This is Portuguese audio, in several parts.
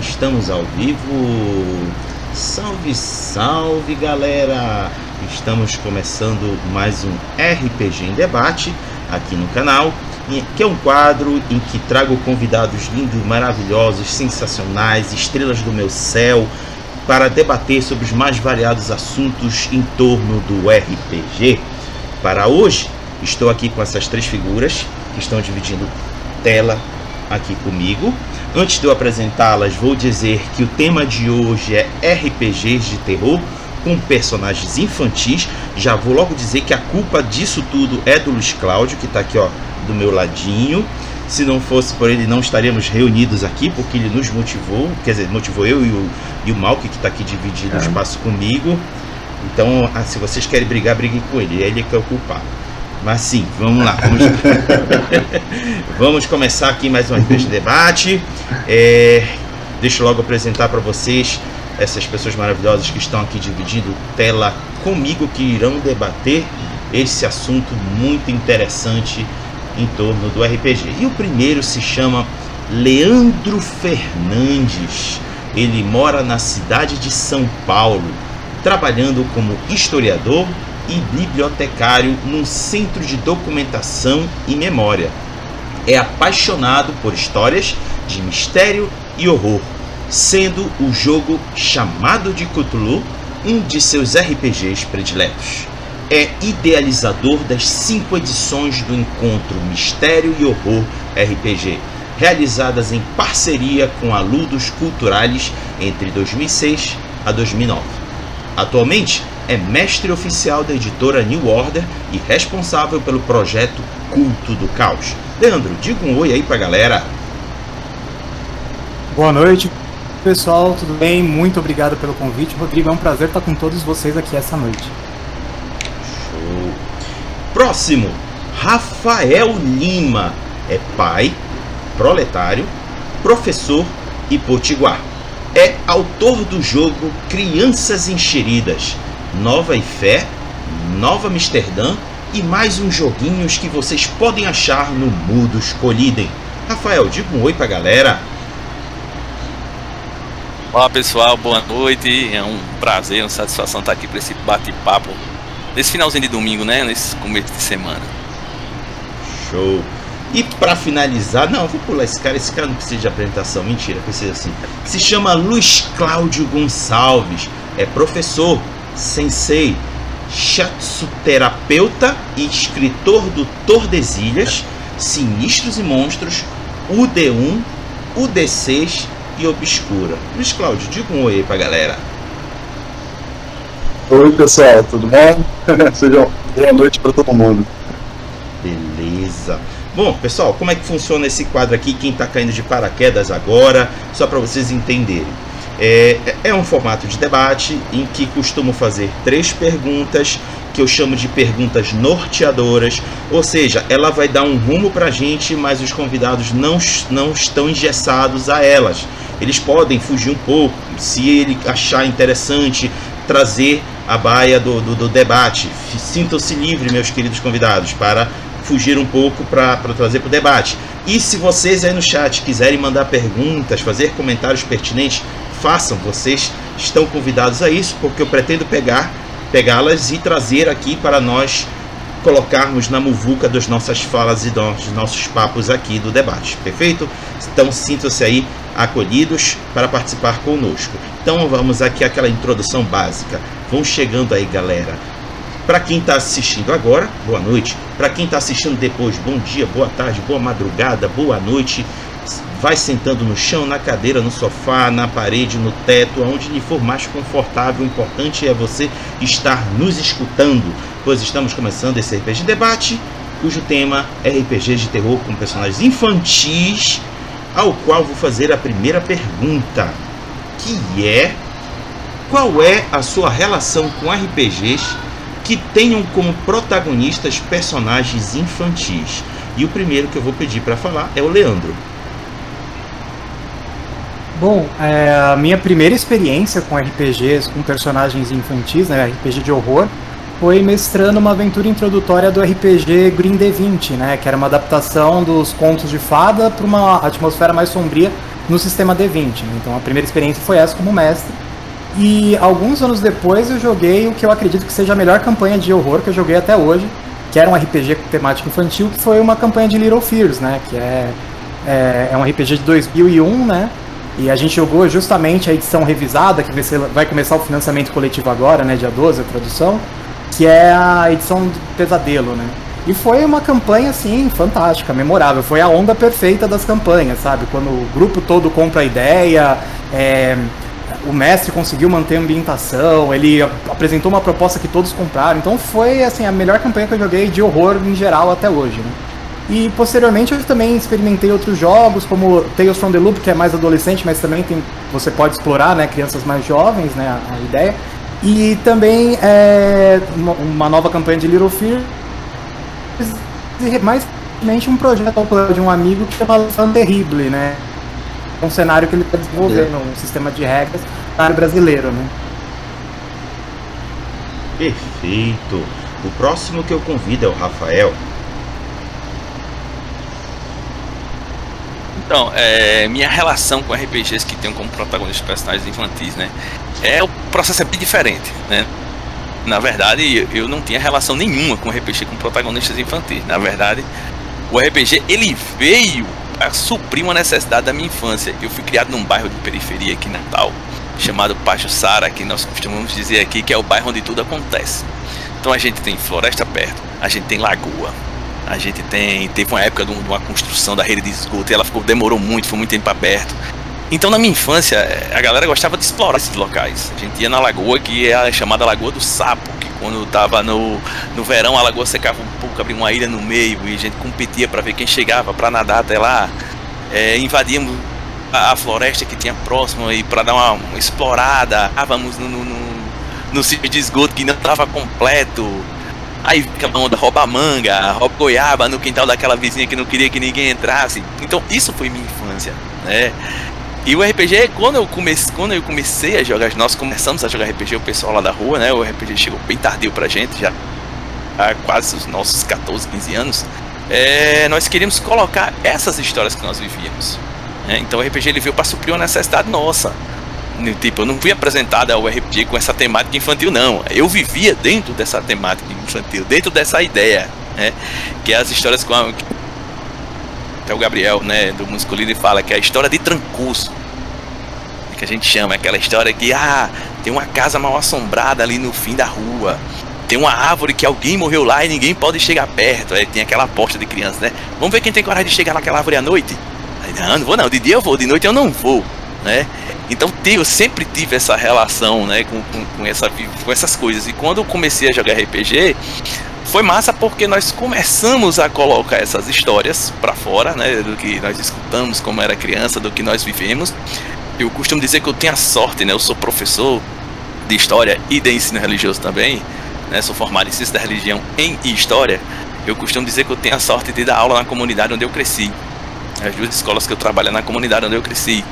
estamos ao vivo. Salve, salve galera! Estamos começando mais um RPG em debate aqui no canal, que é um quadro em que trago convidados lindos, maravilhosos, sensacionais, estrelas do meu céu, para debater sobre os mais variados assuntos em torno do RPG. Para hoje, estou aqui com essas três figuras que estão dividindo tela aqui comigo. Antes de eu apresentá-las, vou dizer que o tema de hoje é RPGs de terror com personagens infantis. Já vou logo dizer que a culpa disso tudo é do Luiz Cláudio, que está aqui ó, do meu ladinho. Se não fosse por ele, não estaríamos reunidos aqui, porque ele nos motivou, quer dizer, motivou eu e o, e o Malk, que está aqui dividindo o é. espaço comigo. Então, ah, se vocês querem brigar, briguem com ele, ele é que é o culpado. Mas sim, vamos lá. Vamos, vamos começar aqui mais um RPG debate. É, deixa eu logo apresentar para vocês essas pessoas maravilhosas que estão aqui dividindo tela comigo, que irão debater esse assunto muito interessante em torno do RPG. E o primeiro se chama Leandro Fernandes. Ele mora na cidade de São Paulo, trabalhando como historiador e bibliotecário num centro de documentação e memória. É apaixonado por histórias de mistério e horror, sendo o jogo chamado de Cthulhu um de seus RPGs prediletos. É idealizador das cinco edições do encontro Mistério e Horror RPG, realizadas em parceria com a Ludos Culturales entre 2006 a 2009. Atualmente, é mestre oficial da editora New Order e responsável pelo projeto Culto do Caos. Leandro, diga um oi aí pra galera. Boa noite, pessoal, tudo bem? Muito obrigado pelo convite. Rodrigo, é um prazer estar com todos vocês aqui essa noite. Show. Próximo, Rafael Lima. É pai, proletário, professor e potiguar. É autor do jogo Crianças Encheridas Nova Ifé, Nova Amsterdã e mais uns joguinhos que vocês podem achar no Mudos Colidem. Rafael, diga um oi pra galera. Olá pessoal, boa noite. É um prazer, uma satisfação estar aqui para esse bate-papo nesse finalzinho de domingo, né? Nesse começo de semana. Show. E para finalizar, não, vou pular esse cara, esse cara não precisa de apresentação, mentira, precisa assim. Se chama Luiz Cláudio Gonçalves, é professor, sensei, shatsuterapeuta e escritor do Tordesilhas, Sinistros e Monstros, UD1, UD6 e Obscura. Luiz Cláudio, diga um oi pra galera. Oi pessoal, tudo bom? Sejam boa noite para todo mundo. Beleza. Bom, pessoal, como é que funciona esse quadro aqui? Quem está caindo de paraquedas agora, só para vocês entenderem. É, é um formato de debate em que costumo fazer três perguntas que eu chamo de perguntas norteadoras, ou seja, ela vai dar um rumo para a gente, mas os convidados não, não estão engessados a elas. Eles podem fugir um pouco, se ele achar interessante trazer a baia do, do, do debate. Sintam-se livres, meus queridos convidados, para fugir um pouco para trazer para o debate. E se vocês aí no chat quiserem mandar perguntas, fazer comentários pertinentes, façam, vocês estão convidados a isso, porque eu pretendo pegar, pegá-las e trazer aqui para nós colocarmos na muvuca das nossas falas e dos nossos papos aqui do debate, perfeito? Então sintam-se aí acolhidos para participar conosco. Então vamos aqui àquela introdução básica. Vão chegando aí, galera. Para quem está assistindo agora, boa noite. Para quem está assistindo depois, bom dia, boa tarde, boa madrugada, boa noite vai sentando no chão, na cadeira, no sofá, na parede, no teto, aonde lhe for mais confortável. O importante é você estar nos escutando, pois estamos começando esse RPG debate, cujo tema é RPG de terror com personagens infantis, ao qual vou fazer a primeira pergunta, que é qual é a sua relação com RPGs que tenham como protagonistas personagens infantis? E o primeiro que eu vou pedir para falar é o Leandro. Bom, é, a minha primeira experiência com RPGs, com personagens infantis, né, RPG de horror, foi mestrando uma aventura introdutória do RPG Green D20, né, que era uma adaptação dos contos de fada para uma atmosfera mais sombria no sistema D20. Né? Então a primeira experiência foi essa como mestre. E alguns anos depois eu joguei o que eu acredito que seja a melhor campanha de horror que eu joguei até hoje, que era um RPG com temática infantil, que foi uma campanha de Little Fears, né? Que é, é, é um RPG de 2001, né? E a gente jogou justamente a edição revisada, que vai começar o financiamento coletivo agora, né? Dia 12, a tradução, que é a edição do Pesadelo, né? E foi uma campanha, assim, fantástica, memorável. Foi a onda perfeita das campanhas, sabe? Quando o grupo todo compra a ideia, é, o mestre conseguiu manter a ambientação, ele apresentou uma proposta que todos compraram. Então foi, assim, a melhor campanha que eu joguei de horror em geral até hoje, né? E posteriormente eu também experimentei outros jogos, como Tales from the Loop, que é mais adolescente, mas também tem, você pode explorar, né, crianças mais jovens, né, a, a ideia. E também é, uma, uma nova campanha de Little Fear, mais um projeto de um amigo que chama Fan Terrible, né? É um cenário que ele está desenvolvendo, é. um sistema de regras cenário brasileiro, né? Perfeito. O próximo que eu convido é o Rafael. Então, é, minha relação com RPGs que tem como protagonistas personagens infantis, né? É o processo é bem diferente, né? Na verdade, eu não tinha relação nenhuma com RPG com protagonistas infantis. Na verdade, o RPG ele veio a suprir uma necessidade da minha infância. Eu fui criado num bairro de periferia aqui em Natal, chamado Sara, que nós costumamos dizer aqui que é o bairro onde tudo acontece. Então a gente tem floresta perto, a gente tem lagoa, a gente tem teve uma época de uma construção da rede de esgoto e ela ficou demorou muito, foi muito tempo aberto. Então, na minha infância, a galera gostava de explorar esses locais. A gente ia na lagoa, que é a chamada Lagoa do Sapo, que quando tava no, no verão a lagoa secava um pouco, abria uma ilha no meio e a gente competia para ver quem chegava para nadar até lá. É, invadíamos a, a, floresta que tinha próximo e para dar uma, uma explorada. Estávamos no, no, no, no de esgoto que não estava completo. Aí aquela onda rouba manga, rouba goiaba no quintal daquela vizinha que não queria que ninguém entrasse. Então isso foi minha infância, né? E o RPG, quando eu, comecei, quando eu comecei a jogar, nós começamos a jogar RPG, o pessoal lá da rua, né? O RPG chegou bem tardio pra gente, já há quase os nossos 14, 15 anos. É, nós queríamos colocar essas histórias que nós vivíamos. Né? Então o RPG ele veio para suprir uma necessidade nossa. Tipo, eu não fui apresentado ao RPG com essa temática infantil, não. Eu vivia dentro dessa temática infantil, dentro dessa ideia, né? Que é as histórias com a, até o Gabriel, né, do Músico Líder, fala que é a história de Trancoso. Que a gente chama, aquela história que, ah, tem uma casa mal assombrada ali no fim da rua. Tem uma árvore que alguém morreu lá e ninguém pode chegar perto. Aí tem aquela aposta de criança, né? Vamos ver quem tem coragem de chegar naquela árvore à noite. Aí, não, não vou não. De dia eu vou, de noite eu não vou, né? Então eu sempre tive essa relação, né, com, com, com, essa, com essas coisas. E quando eu comecei a jogar RPG, foi massa porque nós começamos a colocar essas histórias para fora, né, do que nós escutamos como era criança, do que nós vivemos. Eu costumo dizer que eu tenho a sorte, né, eu sou professor de história e de ensino religioso também, né, sou formado em ciência da religião em história. Eu costumo dizer que eu tenho a sorte de dar aula na comunidade onde eu cresci. As duas escolas que eu trabalho é na comunidade onde eu cresci.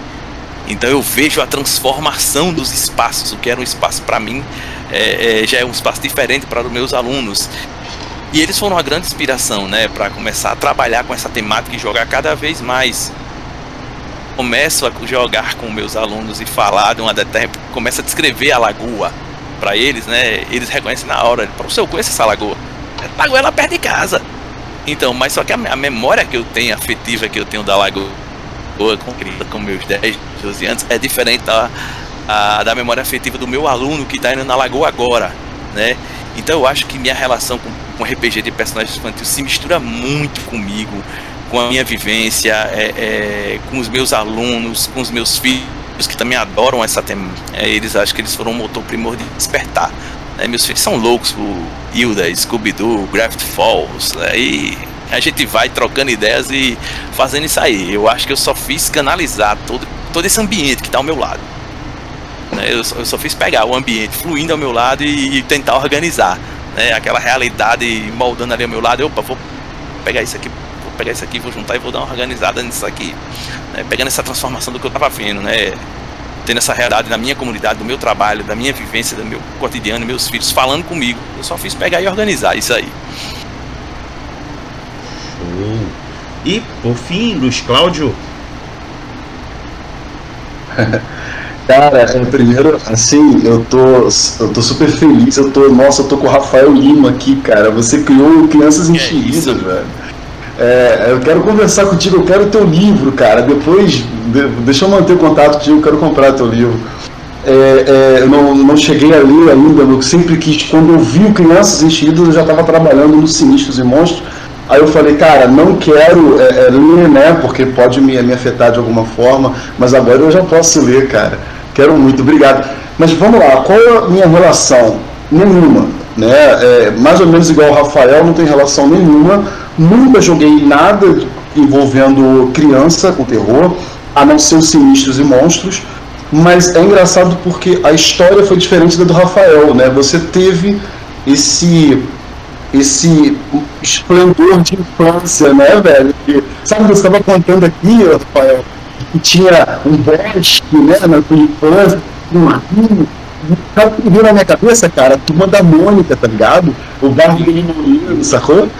Então eu vejo a transformação dos espaços. O que era um espaço para mim é, é, já é um espaço diferente para os meus alunos. E eles foram uma grande inspiração, né, para começar a trabalhar com essa temática e jogar cada vez mais. Começo a jogar com meus alunos e falar de uma determinada, começa a descrever a lagoa para eles, né? Eles reconhecem na hora. Professor, eu conheço essa lagoa. A lagoa é lá perto de casa. Então, mas só que a memória que eu tenho, afetiva que eu tenho da lagoa com, com meus 10, 12 anos, é diferente da, a, da memória afetiva do meu aluno que está indo na lagoa agora, né? Então eu acho que minha relação com com RPG de personagens infantis se mistura muito comigo, com a minha vivência, é, é, com os meus alunos, com os meus filhos que também adoram essa tema. É, eles acham que eles foram um motor primordial de despertar. Né? Meus filhos são loucos por Hilda, Scooby-Doo, Gravity Falls. Né? A gente vai trocando ideias e fazendo isso aí. Eu acho que eu só fiz canalizar todo, todo esse ambiente que está ao meu lado. Né? Eu, só, eu só fiz pegar o ambiente fluindo ao meu lado e, e tentar organizar né, aquela realidade moldando ali ao meu lado, opa, vou pegar isso aqui, vou pegar isso aqui, vou juntar e vou dar uma organizada nisso aqui, né, pegando essa transformação do que eu estava vendo, né, tendo essa realidade na minha comunidade, do meu trabalho, da minha vivência, do meu cotidiano, meus filhos falando comigo, eu só fiz pegar e organizar isso aí. E por fim, Luiz Cláudio. Cara, é, primeiro, assim, eu tô, eu tô super feliz, eu tô, nossa, eu tô com o Rafael Lima aqui, cara. Você criou Crianças Enxeridas, velho. É, eu quero conversar contigo, eu quero o teu livro, cara. Depois, de, deixa eu manter o contato contigo, eu quero comprar teu livro. É, é, eu não, não cheguei a ler ainda, eu sempre quis. Quando eu vi o Crianças Enxeridas, eu já estava trabalhando no Sinistros e Monstros. Aí eu falei, cara, não quero é, é, ler, né? Porque pode me, me afetar de alguma forma, mas agora eu já posso ler, cara. Quero muito, obrigado. Mas vamos lá, qual é a minha relação? Nenhuma. Né? É, mais ou menos igual o Rafael, não tem relação nenhuma. Nunca joguei nada envolvendo criança com terror, a não ser os sinistros e monstros. Mas é engraçado porque a história foi diferente da do Rafael, né? Você teve esse esse esplendor de infância, né, velho? Que, sabe, você estava contando aqui, Rafael, que tinha um bosque, né, na tua infância, um rio. Que veio na minha cabeça, cara? A turma da Mônica, tá ligado? O bairro do Limoeiro, sacou?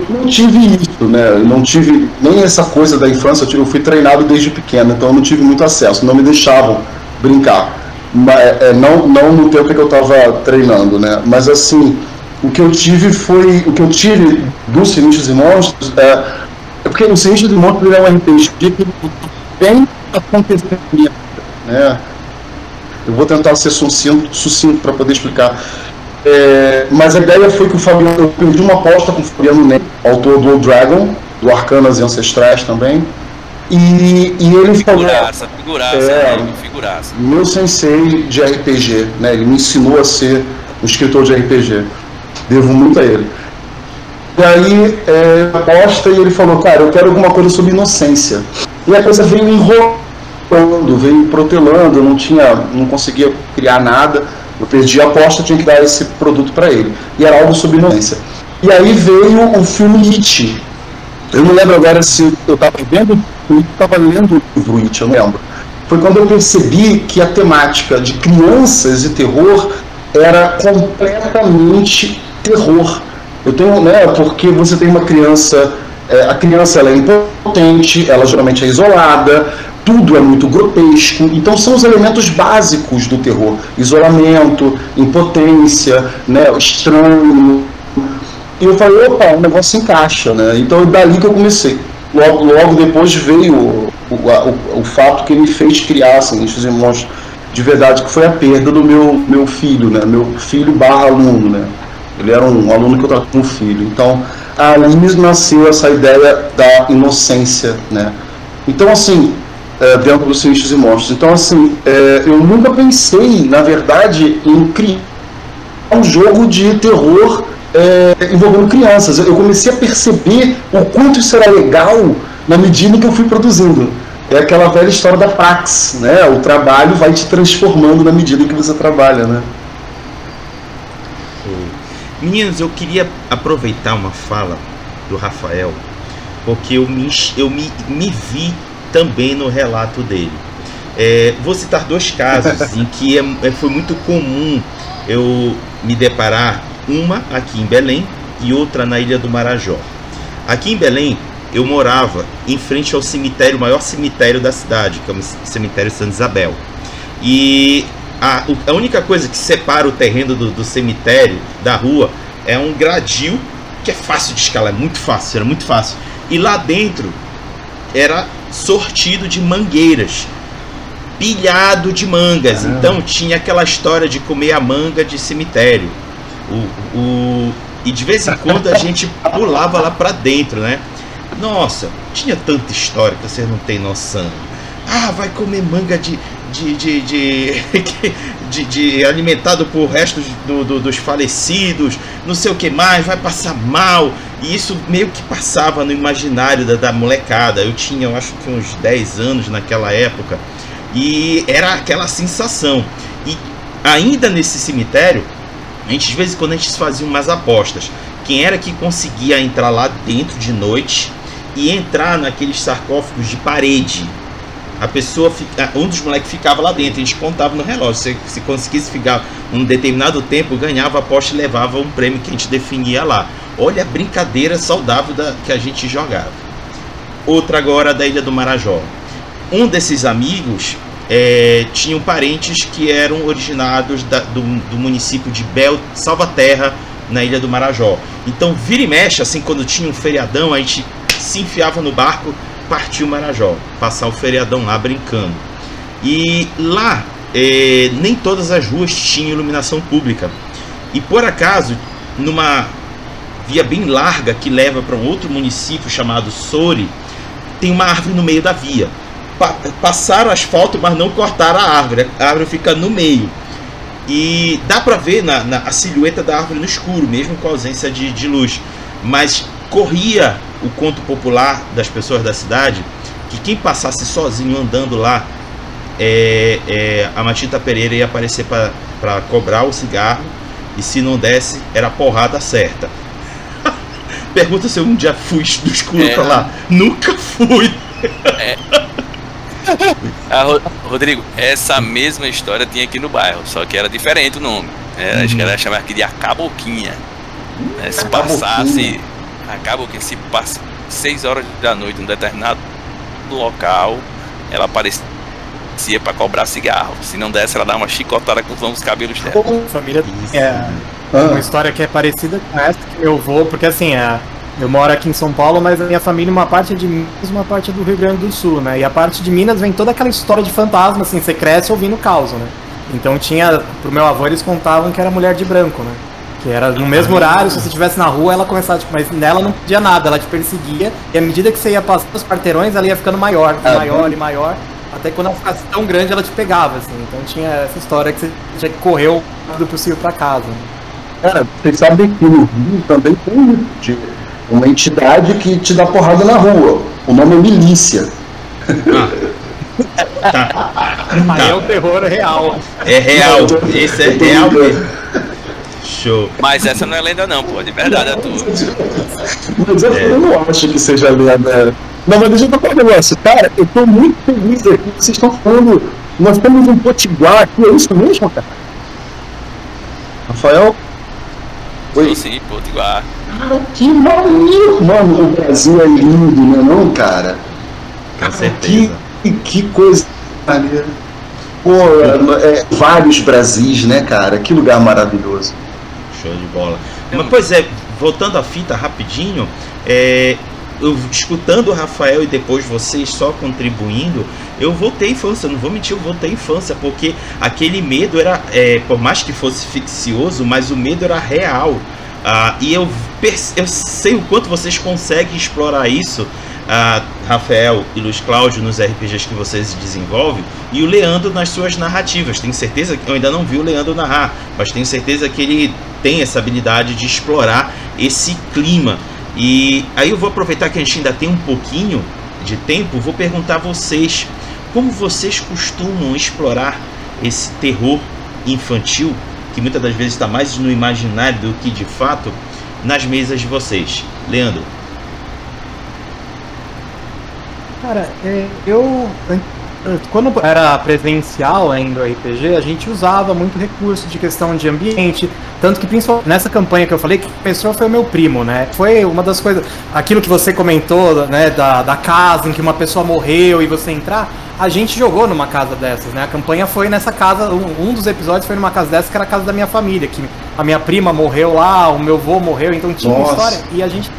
eu não tive isso, né? Eu não tive nem essa coisa da infância. Eu fui treinado desde pequeno, então eu não tive muito acesso. Não me deixavam brincar. Mas, é, não, não no tempo que eu estava treinando, né? Mas assim, o que eu tive foi. O que eu tive dos Sinistros e Monstros é. É porque o Sinistros e Monstros é um RPG que vem acontecendo, né? Eu vou tentar ser sucinto, sucinto para poder explicar. É, mas a ideia foi que o Fabiano, eu perdi uma aposta com o Fabiano Ney, autor do Old Dragon, do Arcanas e Ancestrais também. E, e ele falou. Figuraça, figuraça, é, né? figuraça. Meu sensei de RPG, né? Ele me ensinou a ser um escritor de RPG. Devo muito a ele. E aí, é, aposta e ele falou, cara, eu quero alguma coisa sobre inocência. E a coisa veio enrolando, veio protelando, eu não tinha, não conseguia criar nada. Eu perdi a aposta, tinha que dar esse produto para ele. E era algo sobre inocência. E aí veio o filme It. Eu não lembro agora se eu estava vendo eu estava lendo o livro It, eu não lembro. Foi quando eu percebi que a temática de crianças e terror era completamente terror. Eu tenho, né, porque você tem uma criança, é, a criança ela é impotente, ela geralmente é isolada, tudo é muito grotesco. Então são os elementos básicos do terror: isolamento, impotência, né, estranho. E eu falei, opa, o negócio encaixa, né? Então é dali que eu comecei logo, logo depois veio o, o, o, fato que me fez criar assim, esses irmãos de verdade, que foi a perda do meu, meu filho, né? Meu filho barra aluno, né? Ele era um aluno que eu tratava como filho. Então, ali nasceu essa ideia da inocência, né? Então, assim, é, dentro dos Sinistros e Monstros. Então, assim, é, eu nunca pensei, na verdade, em criar um jogo de terror é, envolvendo crianças. Eu comecei a perceber o quanto isso era legal na medida que eu fui produzindo. É aquela velha história da Pax, né? O trabalho vai te transformando na medida que você trabalha, né? Meninos, eu queria aproveitar uma fala do Rafael, porque eu me, eu me, me vi também no relato dele. É, vou citar dois casos em que é, é, foi muito comum eu me deparar uma aqui em Belém e outra na Ilha do Marajó. Aqui em Belém, eu morava em frente ao cemitério, o maior cemitério da cidade, que é o cemitério Santa Isabel. E a, a única coisa que separa o terreno do, do cemitério da rua é um gradil que é fácil de escalar, é muito fácil, era muito fácil. E lá dentro era sortido de mangueiras, pilhado de mangas. Então tinha aquela história de comer a manga de cemitério. O, o, e de vez em quando a gente pulava lá para dentro, né? Nossa, tinha tanta história que vocês não têm noção. Ah, vai comer manga de. de, de, de, de, de alimentado por restos do, do, dos falecidos, não sei o que mais, vai passar mal. E isso meio que passava no imaginário da, da molecada. Eu tinha, eu acho que uns 10 anos naquela época. E era aquela sensação. E ainda nesse cemitério, a gente de vez em quando a gente fazia umas apostas. Quem era que conseguia entrar lá dentro de noite e entrar naqueles sarcófagos de parede? A pessoa, um dos moleques ficava lá dentro, a gente contava no relógio. Se, se conseguisse ficar um determinado tempo, ganhava a aposta e levava um prêmio que a gente definia lá. Olha a brincadeira saudável da, que a gente jogava. Outra agora da Ilha do Marajó. um desses amigos é, tinham parentes que eram originados da, do, do, município de Bel Salvaterra, na ilha do Marajó. Então, vira e mexe, assim, quando tinha um feriadão, a gente se enfiava no barco, partiu Marajó, passar o feriadão lá brincando. E lá, é, nem todas as ruas tinham iluminação pública. E por acaso, numa via bem larga que leva para um outro município chamado Sori, tem uma árvore no meio da via pa passaram asfalto, mas não cortaram a árvore. A árvore fica no meio. E dá para ver na, na, a silhueta da árvore no escuro, mesmo com a ausência de, de luz. Mas corria o conto popular das pessoas da cidade que quem passasse sozinho andando lá, é, é, a Matita Pereira ia aparecer para cobrar o cigarro e se não desse, era a porrada certa. Pergunta se eu um dia fui do escuro é. pra lá. Nunca fui. É, ah, Rodrigo, essa mesma história tinha aqui no bairro, só que era diferente o nome. É, uhum. Acho que era chamar aqui de a Caboquinha. É, se passasse. A Caboquinha, se passa 6 horas da noite em um determinado local, ela aparecia para cobrar cigarro. Se não desse, ela dava uma chicotada com os longos cabelos dela. Família é, uma história que é parecida com essa que meu avô, porque assim, é, eu moro aqui em São Paulo, mas a minha família, uma parte é de Minas, uma parte é do Rio Grande do Sul, né? E a parte de Minas vem toda aquela história de fantasma, assim, você cresce ouvindo caos, né? Então tinha, pro meu avô eles contavam que era mulher de branco, né? Que era no mesmo horário, se você estivesse na rua, ela começava, tipo, mas nela não podia nada, ela te perseguia, e à medida que você ia passando os quarteirões, ela ia ficando maior, ah, maior e maior, até que quando ela ficasse tão grande, ela te pegava, assim. Então tinha essa história que você tinha que correr o do possível pra casa. Né? Cara, vocês sabem que no Rio também tem uma entidade que te dá porrada na rua. O nome é milícia. Ah. tá. Aí é o terror real. É real. Esse é real mesmo. Show. Mas essa não é lenda não, pô. De verdade é tudo. Mas eu, é. não acho que seja lenda. Não, mas deixa eu falar um negócio. Cara, eu tô muito feliz aqui que vocês estão falando. Nós temos um potiguar aqui, é isso mesmo, cara? Rafael? Oi. Sim, potiguar. Cara, que maneiro! Mano, o Brasil é lindo, não é não, cara? Com certeza. Que, que coisa maneira. Pô, é, é, vários Brasis, né, cara? Que lugar maravilhoso. Show de bola. Mas, pois é, voltando à fita rapidinho, é, eu escutando o Rafael e depois vocês só contribuindo, eu voltei à infância, não vou mentir, eu voltei à infância, porque aquele medo era, é, por mais que fosse ficcioso, mas o medo era real. Uh, e eu, eu sei o quanto vocês conseguem explorar isso, uh, Rafael e Luiz Cláudio, nos RPGs que vocês desenvolvem, e o Leandro nas suas narrativas. Tenho certeza que eu ainda não vi o Leandro narrar, mas tenho certeza que ele tem essa habilidade de explorar esse clima. E aí eu vou aproveitar que a gente ainda tem um pouquinho de tempo, vou perguntar a vocês como vocês costumam explorar esse terror infantil que muitas das vezes está mais no imaginário do que de fato nas mesas de vocês. Leandro. Cara, é, eu quando era presencial ainda o RPG, a gente usava muito recurso de questão de ambiente, tanto que principalmente nessa campanha que eu falei, que começou foi o meu primo, né? Foi uma das coisas, aquilo que você comentou, né, da, da casa em que uma pessoa morreu e você entrar, a gente jogou numa casa dessas, né? A campanha foi nessa casa, um, um dos episódios foi numa casa dessas que era a casa da minha família, que a minha prima morreu lá, o meu avô morreu, então tinha Nossa. uma história e a gente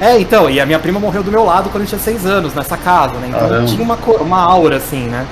é, então, e a minha prima morreu do meu lado quando eu tinha seis anos, nessa casa, né? Então Caramba. tinha uma, uma aura, assim, né?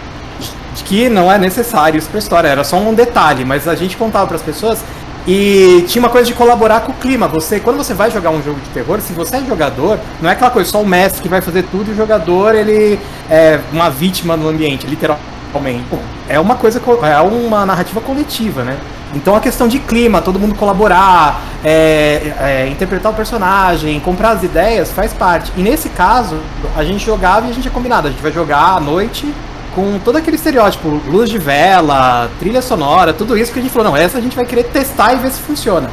De que não é necessário isso pra história, era só um detalhe, mas a gente contava para as pessoas e tinha uma coisa de colaborar com o clima. Você, quando você vai jogar um jogo de terror, se você é jogador, não é aquela coisa só o mestre que vai fazer tudo e o jogador ele é uma vítima no ambiente, literalmente. É uma coisa, é uma narrativa coletiva, né? Então a questão de clima, todo mundo colaborar, é, é, interpretar o personagem, comprar as ideias, faz parte. E nesse caso, a gente jogava e a gente é combinado, a gente vai jogar à noite com todo aquele estereótipo, luz de vela, trilha sonora, tudo isso que a gente falou, não, essa a gente vai querer testar e ver se funciona.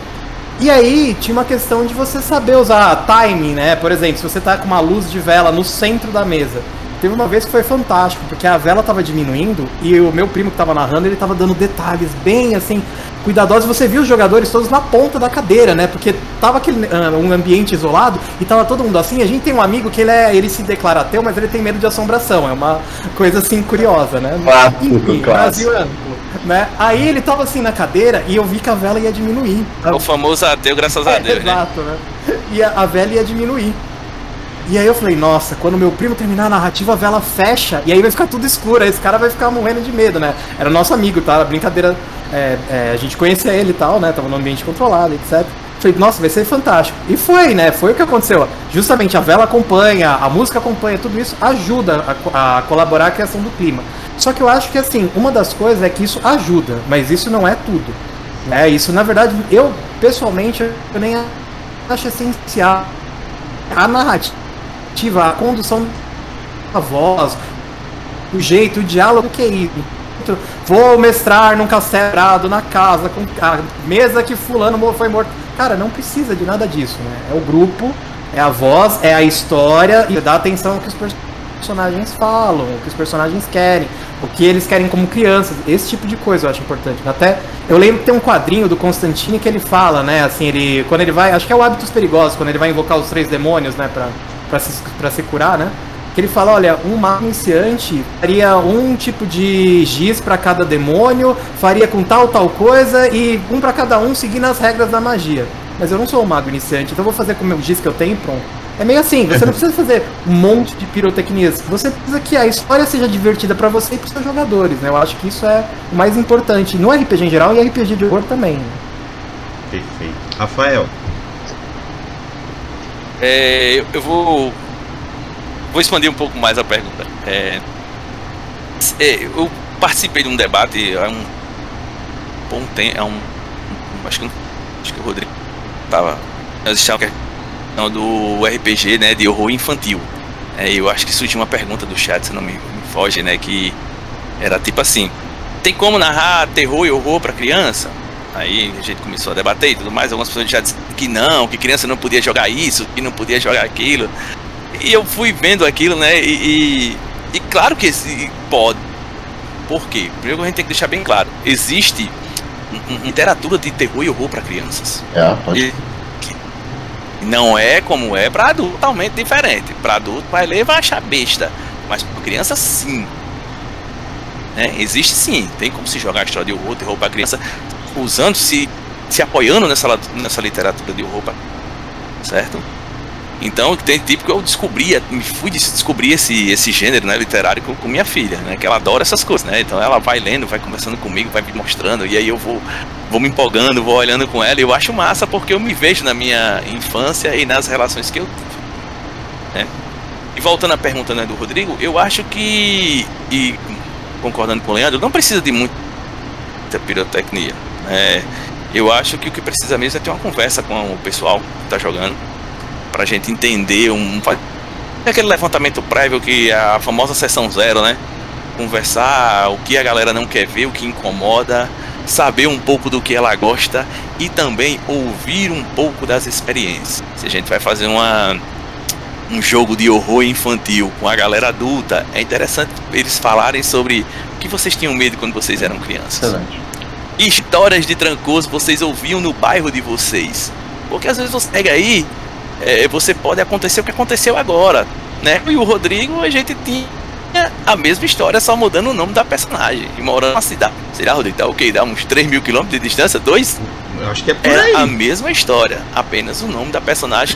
E aí tinha uma questão de você saber usar timing, né? Por exemplo, se você tá com uma luz de vela no centro da mesa teve uma vez que foi fantástico, porque a vela tava diminuindo e o meu primo que tava narrando, ele tava dando detalhes bem assim, cuidadosos. Você viu os jogadores todos na ponta da cadeira, né? Porque tava aquele uh, um ambiente isolado e tava todo mundo assim. A gente tem um amigo que ele é, ele se declara ateu, mas ele tem medo de assombração. É uma coisa assim curiosa, né? Clássico, Enfim, clássico. Brasil é amplo, né? Aí ele tava assim na cadeira e eu vi que a vela ia diminuir. É o famoso ateu, graças a É, Deus, né? exato, né? E a, a vela ia diminuir. E aí eu falei, nossa, quando meu primo terminar a narrativa, a vela fecha e aí vai ficar tudo escuro, aí esse cara vai ficar morrendo de medo, né? Era nosso amigo, tá? Brincadeira, é, é, a gente conhecia ele e tal, né? Tava no ambiente controlado, etc. Falei, nossa, vai ser fantástico. E foi, né? Foi o que aconteceu. Justamente a vela acompanha, a música acompanha, tudo isso ajuda a, a colaborar a criação do clima. Só que eu acho que assim, uma das coisas é que isso ajuda, mas isso não é tudo. Né? Isso, na verdade, eu pessoalmente eu nem acho essencial a narrativa, a condução da voz, o jeito, o diálogo que é isso. Vou mestrar num castelo na casa, com a mesa que fulano foi morto. Cara, não precisa de nada disso, né? É o grupo, é a voz, é a história e dá atenção ao que os personagens falam, o que os personagens querem, o que eles querem como crianças. Esse tipo de coisa eu acho importante. Até eu lembro que tem um quadrinho do Constantine que ele fala, né? Assim, ele quando ele vai, acho que é o Hábitos Perigosos, quando ele vai invocar os três demônios, né? Pra, se, pra se curar, né? Que ele fala, olha, um mago iniciante faria um tipo de giz para cada demônio, faria com tal tal coisa e um para cada um seguindo as regras da magia. Mas eu não sou um mago iniciante, então vou fazer com o meu giz que eu tenho e pronto. É meio assim, você não precisa fazer um monte de pirotecnias, você precisa que a história seja divertida para você e para seus jogadores, né? Eu acho que isso é o mais importante, no RPG em geral e RPG de horror também. né? Perfeito. Rafael, É, eu, vou vou expandir um pouco mais a pergunta. É, é, eu participei de um debate há um bom tempo, há um, acho que acho que o Rodrigo tava nós estávamos questão do RPG, né, de horror infantil. É, eu acho que surgiu uma pergunta do chat, se não me, me foge, né, que era tipo assim: tem como narrar terror e horror para criança? Aí a gente começou a debater e tudo mais. Algumas pessoas já disseram que não, que criança não podia jogar isso, que não podia jogar aquilo. E eu fui vendo aquilo, né? E, e, e claro que esse pode. Por quê? Primeiro a gente tem que deixar bem claro: existe literatura de terror e horror para crianças. É, pode. E não é como é para adulto, totalmente diferente. Para adulto vai ler vai achar besta, mas para criança sim. Né? Existe sim, tem como se jogar a história de horror, terror para criança, usando se apoiando nessa nessa literatura de pra- certo? Então tem tipo que eu descobri, me fui des- descobrir esse, esse gênero né, literário com, com minha filha, né? Que ela adora essas coisas, né? Então ela vai lendo, vai conversando comigo, vai me mostrando, e aí eu vou, vou me empolgando, vou olhando com ela, e eu acho massa porque eu me vejo na minha infância e nas relações que eu tive. Né? E voltando à pergunta né, do Rodrigo, eu acho que, e concordando com o Leandro, não precisa de muita pirotecnia. né? Eu acho que o que precisa mesmo é ter uma conversa com o pessoal que tá jogando pra gente entender um fa- aquele levantamento prévio que é a famosa sessão zero, né? Conversar o que a galera não quer ver, o que incomoda, saber um pouco do que ela gosta e também ouvir um pouco das experiências. Se a gente vai fazer uma um jogo de horror infantil com a galera adulta, é interessante eles falarem sobre o que vocês tinham medo quando vocês eram crianças Excelente. Histórias de Trancoso vocês ouviam no bairro de vocês. Porque às vezes você pega aí, é, você pode acontecer o que aconteceu agora, né? E o Rodrigo, a gente tinha a mesma história, só mudando o nome da personagem. E morando na cidade. Será, Rodrigo? Tá ok? Dá uns 3 mil quilômetros de distância? Dois? eu acho que é por Era a aí. mesma história, apenas o nome da personagem,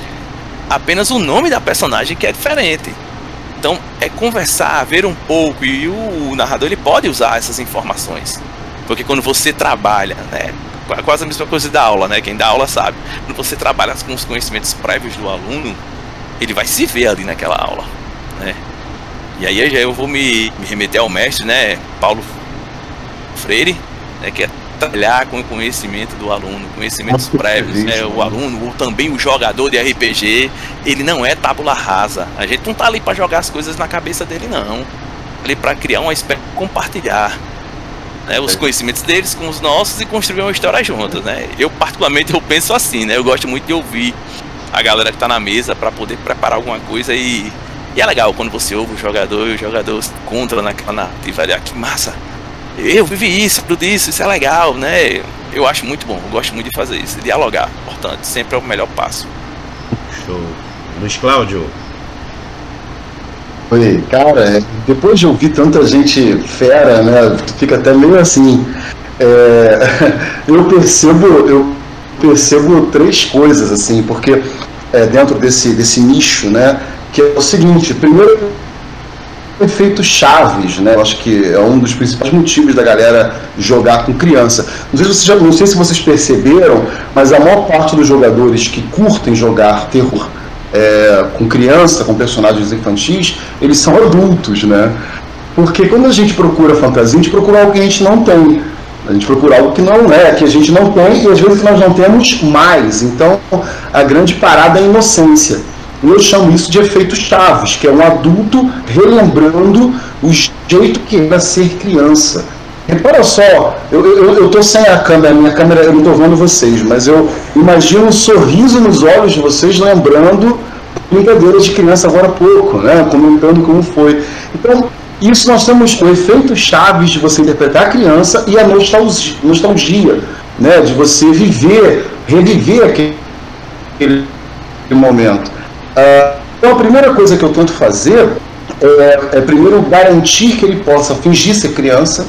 apenas o nome da personagem que é diferente. Então é conversar, ver um pouco e o narrador ele pode usar essas informações, porque quando você trabalha, né, qu- quase a mesma coisa da aula, né, quem dá aula sabe, quando você trabalha com os conhecimentos prévios do aluno, ele vai se ver ali naquela aula, né. E aí já eu vou me, me remeter ao mestre, né, Paulo Freire, né, que é trabalhar com o conhecimento do aluno, conhecimentos Nossa, prévios, né, o né? aluno, ou também o jogador de RPG, ele não é tábula rasa. A gente não tá ali para jogar as coisas na cabeça dele não. Ali para criar uma espécie compartilhar né, os conhecimentos deles com os nossos e construir uma história juntos, né? Eu particularmente eu penso assim, né? Eu gosto muito de ouvir a galera que tá na mesa para poder preparar alguma coisa e E é legal quando você ouve o jogador e o jogador se encontra naquela narrativa ali, ah, que massa. Eu vivi isso, tudo isso, isso é legal, né? Eu acho muito bom, eu gosto muito de fazer isso. Dialogar, importante, sempre é o melhor passo. Show. Luiz Cláudio. Oi, cara, é, depois de ouvir tanta gente fera, né? Fica até meio assim. É, eu percebo, eu percebo três coisas, assim, porque é, dentro desse, desse nicho, né? Que é o seguinte, primeiro efeitos chaves, né? Eu acho que é um dos principais motivos da galera jogar com criança. Não sei, se vocês, já, não sei se vocês perceberam, mas a maior parte dos jogadores que curtem jogar terror é, com criança, com personagens infantis, eles são adultos, né? Porque quando a gente procura fantasia, a gente procura algo que a gente não tem. A gente procura algo que não é, que a gente não tem, e às vezes nós não temos mais. Então, a grande parada é a inocência. Eu chamo isso de efeito Chaves, que é um adulto relembrando o jeito que era ser criança. Repara só, eu estou sem a câmera, minha câmera, eu não estou vendo vocês, mas eu imagino um sorriso nos olhos de vocês lembrando brincadeiras de criança agora há pouco, né? comentando como foi. Então, isso nós temos o efeito Chaves de você interpretar a criança e a nostalgia, nostalgia né? de você viver, reviver aquele momento. Ah, então a primeira coisa que eu tento fazer é, é, primeiro garantir que ele possa fingir ser criança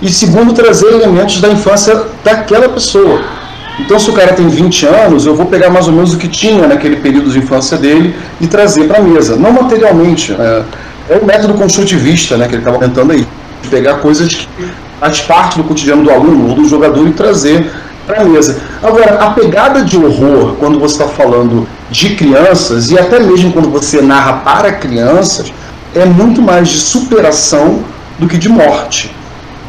e segundo trazer elementos da infância daquela pessoa. Então se o cara tem 20 anos, eu vou pegar mais ou menos o que tinha naquele período de infância dele e trazer para a mesa, não materialmente. É, é o método construtivista né, que ele estava tentando aí, de pegar coisas que faz parte do cotidiano do aluno ou do jogador e trazer para a mesa. Agora, a pegada de horror, quando você está falando de crianças, e até mesmo quando você narra para crianças, é muito mais de superação do que de morte.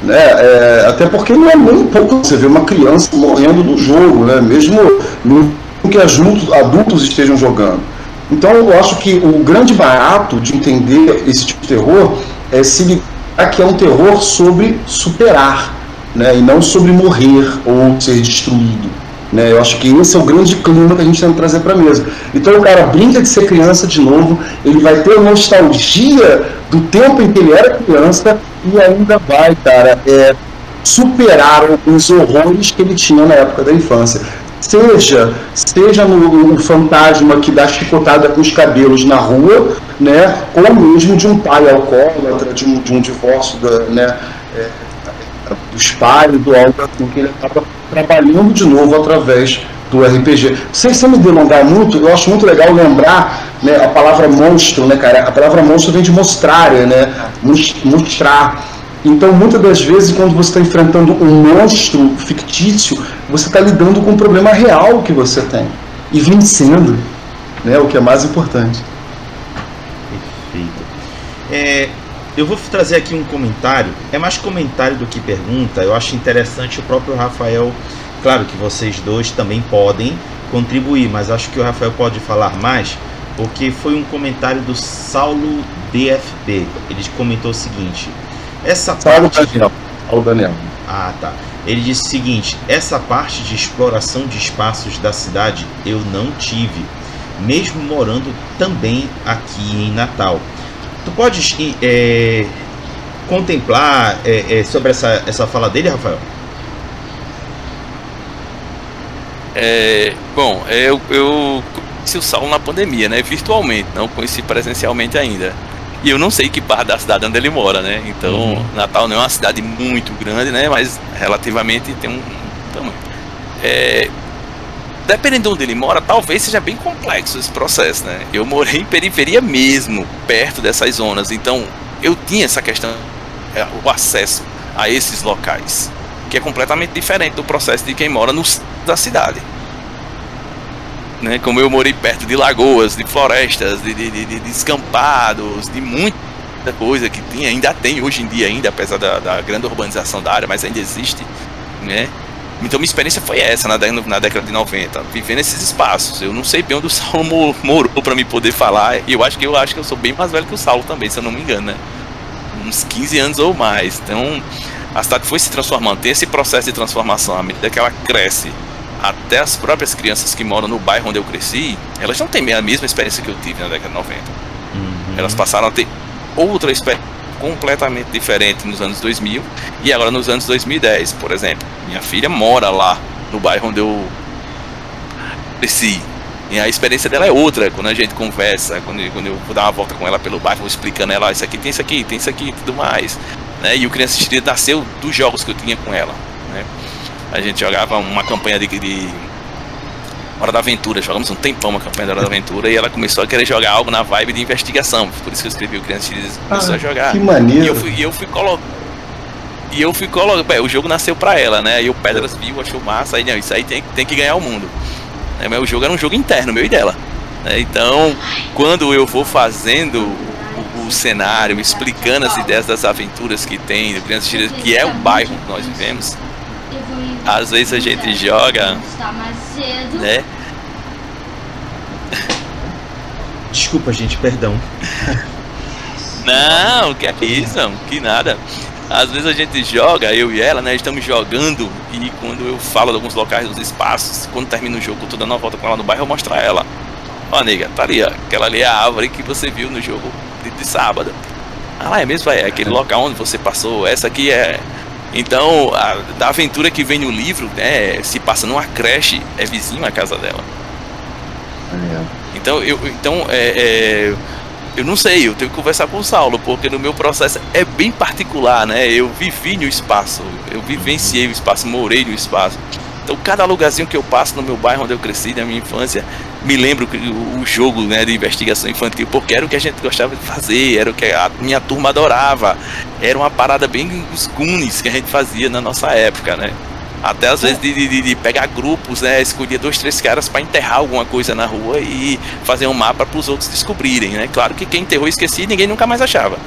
Né? É, até porque não é nem pouco você ver uma criança morrendo no jogo, né? mesmo que adultos, adultos estejam jogando. Então eu acho que o grande barato de entender esse tipo de terror é se ligar que é um terror sobre superar né, e não sobre morrer ou ser destruído. Né? Eu acho que esse é o grande clima que a gente tem que trazer para a mesa. Então o cara brinca de ser criança de novo, ele vai ter nostalgia do tempo em que ele era criança e ainda vai, cara, é, superar os horrores que ele tinha na época da infância. Seja, seja no, no fantasma que dá chicotada com os cabelos na rua, né, ou mesmo de um pai alcoólatra, de um, de um divórcio, da, né, é, dos pais, do algo assim, que ele acaba trabalhando de novo através do RPG. Sem, sem me delongar muito, eu acho muito legal lembrar né, a palavra monstro, né, cara? A palavra monstro vem de mostrar, né? Mostrar. Então, muitas das vezes, quando você está enfrentando um monstro fictício, você está lidando com um problema real que você tem. E vencendo, né? O que é mais importante. Perfeito. É, eu vou trazer aqui um comentário, é mais comentário do que pergunta. Eu acho interessante o próprio Rafael. Claro que vocês dois também podem contribuir, mas acho que o Rafael pode falar mais, porque foi um comentário do Saulo DFB. Ele comentou o seguinte: essa Saulo parte... Daniel. Saulo Daniel. Ah, tá. Ele disse o seguinte: essa parte de exploração de espaços da cidade eu não tive, mesmo morando também aqui em Natal. Tu podes é, contemplar é, sobre essa, essa fala dele, Rafael? É, bom, eu, eu conheci o Saulo na pandemia, né? Virtualmente, não conheci presencialmente ainda. E eu não sei que parte da cidade onde ele mora, né? Então, uhum. Natal não é uma cidade muito grande, né? Mas relativamente tem um tamanho. É, dependendo de onde ele mora, talvez seja bem complexo esse processo, né? Eu morei em periferia mesmo, perto dessas zonas, então eu tinha essa questão, é, o acesso a esses locais, que é completamente diferente do processo de quem mora no da cidade. Né? Como eu morei perto de lagoas, de florestas, de, de, de, de descampados, de muita coisa que tinha, ainda tem hoje em dia ainda, apesar da, da grande urbanização da área, mas ainda existe, né? Então minha experiência foi essa na, na década de 90, vivendo esses espaços. Eu não sei bem onde o Saulo morou para me poder falar. E eu acho que eu acho que eu sou bem mais velho que o Saulo também, se eu não me engano, né? Uns 15 anos ou mais. Então a cidade foi se transformando. Tem esse processo de transformação à medida que ela cresce. Até as próprias crianças que moram no bairro onde eu cresci, elas não têm a mesma experiência que eu tive na década de 90. Uhum. Elas passaram a ter outra experiência completamente diferente nos anos 2000 e agora nos anos 2010, por exemplo. Minha filha mora lá no bairro onde eu cresci. E a experiência dela é outra quando a gente conversa, quando, quando eu vou dar uma volta com ela pelo bairro, explicando ela, ah, isso aqui tem isso aqui, tem isso aqui e tudo mais. Né? E o Criança Assistida nasceu dos jogos que eu tinha com ela. Né? A gente jogava uma campanha de, de Hora da Aventura, jogamos um tempão uma campanha da Hora da Aventura e ela começou a querer jogar algo na vibe de investigação. Por isso que eu escrevi o Criança Assistida começou ah, a jogar. Que maneiro. E eu fui, e eu fui colocando. E eu fui colocando. O jogo nasceu pra ela, né? E o Pedras viu, achou massa. Aí, não, isso aí tem, tem que ganhar o mundo. Né? Mas o jogo era um jogo interno, meu e dela. Né? Então, quando eu vou fazendo o, cenário, explicando as ideias das aventuras que tem no Criança que é o bairro que nós vivemos, às vezes a gente joga, né? Desculpa, gente, perdão. Não, que é isso, que nada. Às vezes a gente joga, eu e ela, né? Estamos jogando e quando eu falo de alguns locais dos espaços, quando termina o jogo, eu tô dando uma volta com ela no bairro, eu mostro a ela. Ó, nega, tá ali, ó. Aquela ali é a árvore que você viu no jogo de, de sábado. Ah, lá é mesmo, é aquele local onde você passou. Essa aqui é. Então, a, da aventura que vem no livro, né? Se passa numa creche, é vizinho a casa dela. É. Então, eu, então é, é eu não sei, eu tenho que conversar com o Saulo, porque no meu processo é bem particular, né? Eu vivi no espaço, eu vivenciei o espaço, morei no espaço. Então, cada lugarzinho que eu passo no meu bairro onde eu cresci, na minha infância, me lembro que o jogo né, de investigação infantil, porque era o que a gente gostava de fazer, era o que a minha turma adorava. Era uma parada bem os Goonies que a gente fazia na nossa época, né? Até às vezes de, de, de pegar grupos, né? Escolher dois, três caras para enterrar alguma coisa na rua e fazer um mapa para os outros descobrirem, né? Claro que quem enterrou esqueci ninguém nunca mais achava.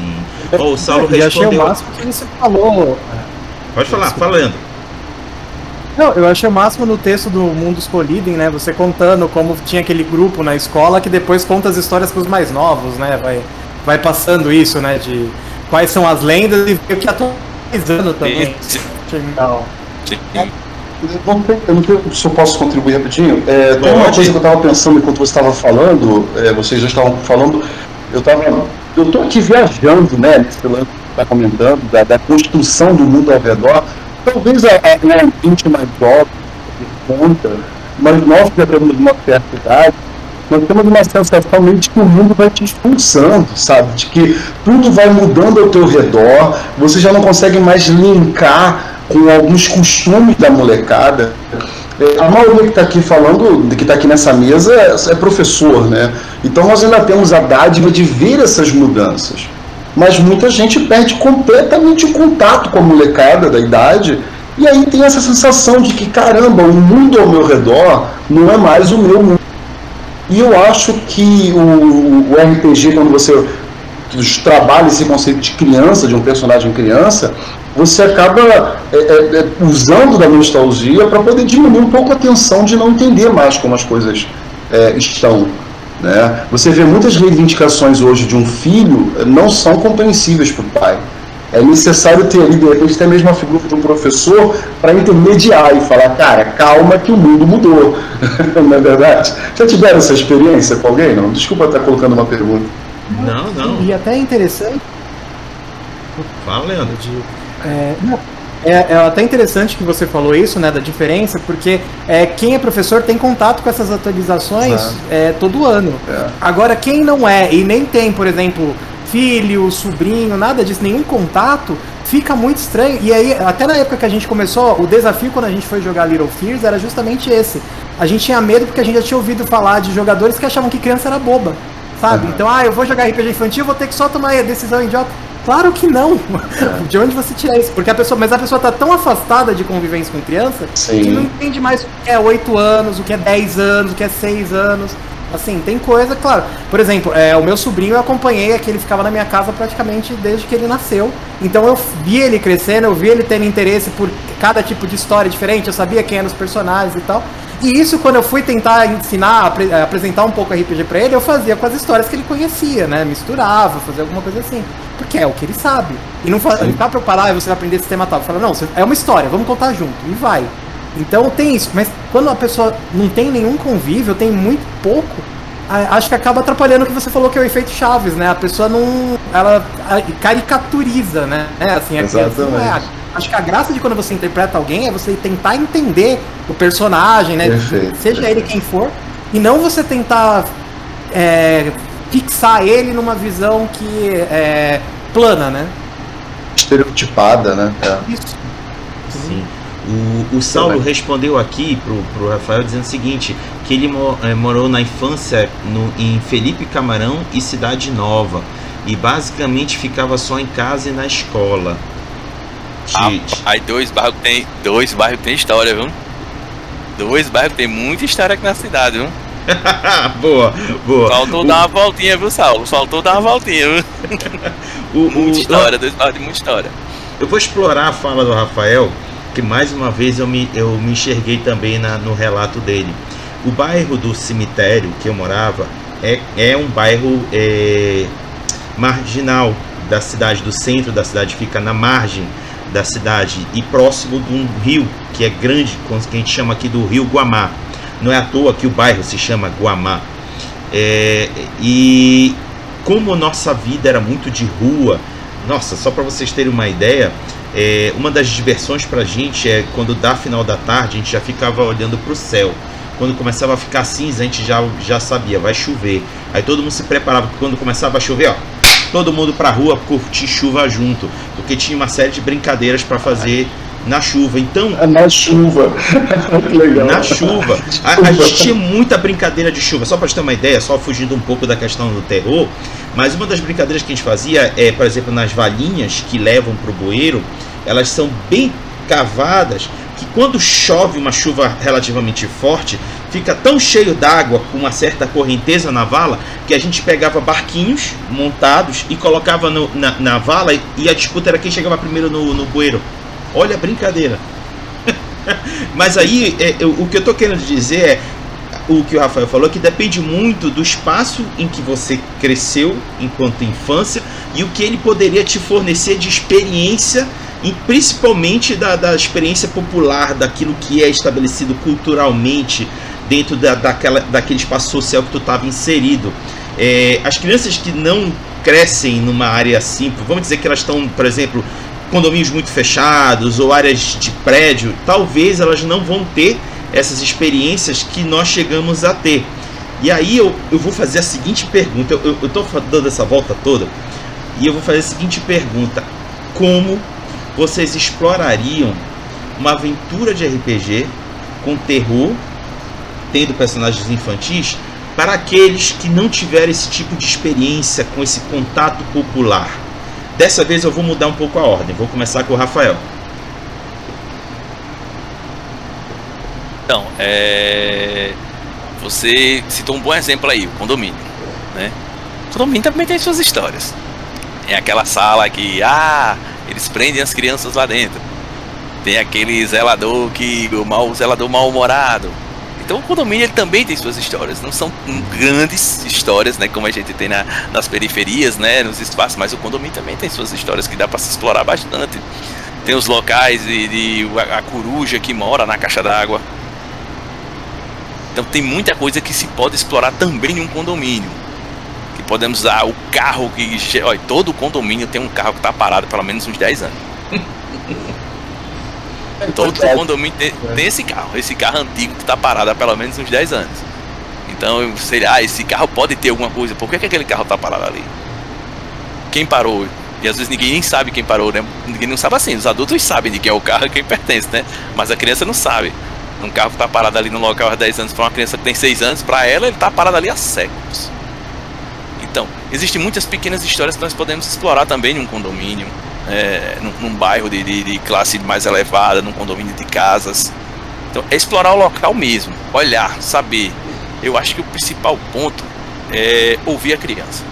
Hum. Oh, o Saulo é, respondeu. achei o máximo que você falou. Pode falar, falando. Não, eu achei o máximo no texto do Mundos Colidem, né? Você contando como tinha aquele grupo na escola que depois conta as histórias para os mais novos, né? Vai, vai passando isso, né? De quais são as lendas e o que atualizando também. Legal. Eu não sei se eu posso contribuir rapidinho. É, tem uma coisa que eu estava pensando enquanto você estava falando, é, vocês já estavam falando, eu estava. Eu estou aqui viajando, né, lance que está comentando, da, da, construção do mundo ao redor. Talvez a, a, a gente mais jovem, conta, mas nós já temos uma certa idade, nós temos uma sensação meio de que o mundo vai te expulsando, sabe? De que tudo vai mudando ao teu redor, você já não consegue mais linkar com alguns costumes da molecada. É, a maioria que está aqui falando, que está aqui nessa mesa, é professor, né? Então nós ainda temos a dádiva de ver essas mudanças. Mas muita gente perde completamente o contato com a molecada da idade e aí tem essa sensação de que, caramba, o mundo ao meu redor não é mais o meu mundo. E eu acho que o, o RPG, quando você trabalha esse conceito de criança, de um personagem criança, você acaba é, é, é, usando da nostalgia para poder diminuir um pouco a tensão de não entender mais como as coisas é, estão. Né? Você vê muitas reivindicações hoje de um filho é, não são compreensíveis para o pai. É necessário ter ali, de repente, até mesmo a figura de um professor para intermediar e falar, cara, calma que o mundo mudou. não é verdade? Já tiveram essa experiência com alguém? Não? Desculpa estar colocando uma pergunta. Não, não. E até é interessante. Fala, Leandro. É, é, é, até interessante que você falou isso, né, da diferença, porque é, quem é professor tem contato com essas atualizações é, todo ano. É. Agora, quem não é e nem tem, por exemplo, filho, sobrinho, nada disso, nenhum contato, fica muito estranho. E aí, até na época que a gente começou, o desafio quando a gente foi jogar Little Fears era justamente esse. A gente tinha medo porque a gente já tinha ouvido falar de jogadores que achavam que criança era boba. Sabe? Uhum. Então, ah, eu vou jogar RPG infantil, vou ter que só tomar a decisão idiota. Claro que não. É. De onde você tira isso? Porque a pessoa, mas a pessoa tá tão afastada de convivência com criança Sim. que não entende mais o que é 8 anos, o que é 10 anos, o que é 6 anos. Assim, tem coisa, claro. Por exemplo, é, o meu sobrinho eu acompanhei aqui, ele ficava na minha casa praticamente desde que ele nasceu. Então eu vi ele crescendo, eu vi ele tendo interesse por cada tipo de história diferente, eu sabia quem eram os personagens e tal. E isso, quando eu fui tentar ensinar, apresentar um pouco RPG pra ele, eu fazia com as histórias que ele conhecia, né? Misturava, fazia alguma coisa assim. Porque é o que ele sabe. E não, não tá preocupado, ah, você vai aprender sistema tal. Fala, não, é uma história, vamos contar junto. E vai. Então tem isso. Mas quando a pessoa não tem nenhum convívio, tem muito pouco, acho que acaba atrapalhando o que você falou que é o efeito Chaves, né? A pessoa não. Ela caricaturiza, né? É, assim, é, Exatamente. É, acho que a graça de quando você interpreta alguém é você tentar entender o personagem, né? Perfeito, seja perfeito. ele quem for, e não você tentar é, fixar ele numa visão que é plana, né? Estereotipada, né? É. Isso. Sim. O, o Saulo respondeu aqui pro, pro Rafael dizendo o seguinte, que ele mo, é, morou na infância no, em Felipe Camarão e Cidade Nova. E basicamente ficava só em casa e na escola. Ah, aí dois bairros tem. Dois bairros tem história, viu? Dois bairros tem muita história aqui na cidade, viu? boa, boa. Faltou o... dar uma voltinha, viu, Saulo? Faltou dar uma voltinha, viu? o, muita história, dois bairros de muita história. Eu vou explorar a fala do Rafael que mais uma vez eu me, eu me enxerguei também na, no relato dele. O bairro do cemitério que eu morava é, é um bairro é, marginal da cidade, do centro da cidade, fica na margem da cidade e próximo de um rio que é grande, que a gente chama aqui do Rio Guamá. Não é à toa que o bairro se chama Guamá. É, e como nossa vida era muito de rua, nossa, só para vocês terem uma ideia, é, uma das diversões para a gente é quando dá final da tarde, a gente já ficava olhando para o céu. Quando começava a ficar cinza, a gente já, já sabia, vai chover. Aí todo mundo se preparava, porque quando começava a chover, ó, todo mundo para rua curtir chuva junto, porque tinha uma série de brincadeiras para fazer na chuva. Então. É na chuva. Legal. Na chuva. A, a, gente tinha muita brincadeira de chuva. Só para ter uma ideia, só fugindo um pouco da questão do terror. Mas uma das brincadeiras que a gente fazia é, por exemplo, nas valinhas que levam para o bueiro, elas são bem cavadas que quando chove uma chuva relativamente forte, fica tão cheio d'água com uma certa correnteza na vala que a gente pegava barquinhos montados e colocava no, na, na, vala e a disputa era quem chegava primeiro no, no bueiro. Olha a brincadeira. Mas aí é, eu, o que eu tô querendo dizer é o que o Rafael falou que depende muito do espaço em que você cresceu enquanto infância e o que ele poderia te fornecer de experiência e principalmente da, da experiência popular daquilo que é estabelecido culturalmente dentro da, daquela, daquele espaço social que tu estava inserido. É, as crianças que não crescem numa área simples, vamos dizer que elas estão, por exemplo, condomínios muito fechados ou áreas de prédio, talvez elas não vão ter essas experiências que nós chegamos a ter. E aí eu, eu vou fazer a seguinte pergunta, eu estou dando essa volta toda, e eu vou fazer a seguinte pergunta: como vocês explorariam uma aventura de RPG com terror, tendo personagens infantis, para aqueles que não tiverem esse tipo de experiência com esse contato popular? Dessa vez eu vou mudar um pouco a ordem. Vou começar com o Rafael. Então, é... você citou um bom exemplo aí, o condomínio, né? O condomínio também tem suas histórias. É aquela sala que, ah, eles prendem as crianças lá dentro. Tem aquele zelador que o mal zelador mal-humorado. Então o condomínio ele também tem suas histórias. Não são grandes histórias, né, como a gente tem na, nas periferias, né, nos espaços, mas o condomínio também tem suas histórias que dá para se explorar bastante. Tem os locais de, de a, a coruja que mora na caixa d'água. Então tem muita coisa que se pode explorar também em um condomínio. Podemos usar o carro que. Olha, todo condomínio tem um carro que está parado pelo menos uns 10 anos. todo condomínio tem, tem, esse carro, esse carro antigo que está parado há pelo menos uns 10 anos. Então seria, ah, esse carro pode ter alguma coisa. Por que, que aquele carro está parado ali? Quem parou? E às vezes ninguém nem sabe quem parou, né? Ninguém não sabe assim. Os adultos sabem de quem é o carro e quem pertence, né? Mas a criança não sabe um carro que tá parado ali no local há 10 anos para uma criança que tem 6 anos, para ela ele tá parado ali há séculos. Existem muitas pequenas histórias que nós podemos explorar também em um condomínio, é, num, num, bairro de, de, de, classe mais elevada, num condomínio de casas. Então, é explorar o local mesmo, olhar, saber. Eu acho que o principal ponto é ouvir a criança.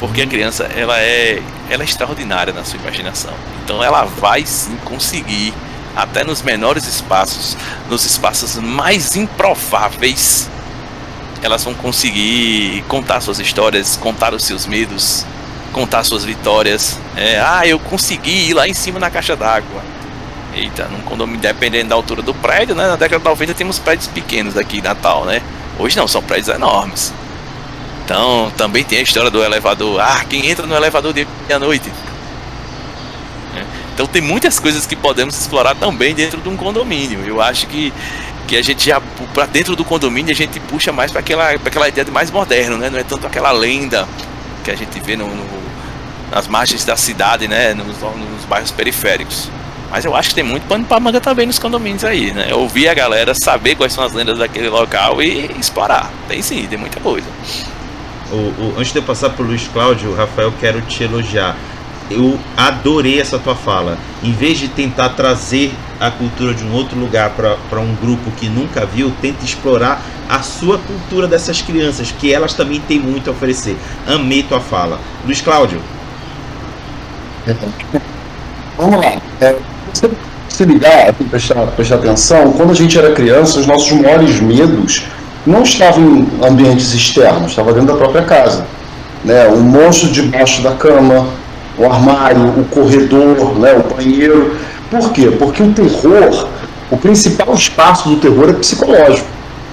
Porque a criança, ela é, ela é extraordinária na sua imaginação. Então, ela vai sim conseguir até nos menores espaços, nos espaços mais improváveis, elas vão conseguir contar suas histórias, contar os seus medos, contar suas vitórias. É, ah, eu consegui ir lá em cima na caixa d'água. Eita, num condomínio, dependendo da altura do prédio, né? Na década de 90 temos prédios pequenos aqui em Natal, né? Hoje não, são prédios enormes. Então também tem a história do elevador. Ah, quem entra no elevador de noite? É. Então tem muitas coisas que podemos explorar também dentro de um condomínio. Eu acho que, que a gente já, para dentro do condomínio, a gente puxa mais para aquela, aquela ideia de mais moderno, né? Não é tanto aquela lenda que a gente vê no, no, nas margens da cidade, né? Nos, nos bairros periféricos. Mas eu acho que tem muito pano para manga também nos condomínios aí, né? Ouvir a galera, saber quais são as lendas daquele local e explorar. Tem sim, tem muita coisa. O, o, antes de eu passar para o Luiz Cláudio, Rafael, quero te elogiar. Eu adorei essa tua fala. Em vez de tentar trazer a cultura de um outro lugar para um grupo que nunca viu, tenta explorar a sua cultura dessas crianças, que elas também têm muito a oferecer. Amei tua fala. Luiz Cláudio. Vamos lá. É, se ligar, prestar, prestar atenção, quando a gente era criança, os nossos maiores medos não estava em ambientes externos, estava dentro da própria casa. Né? O monstro debaixo da cama, o armário, o corredor, né? o banheiro. Por quê? Porque o terror, o principal espaço do terror é psicológico.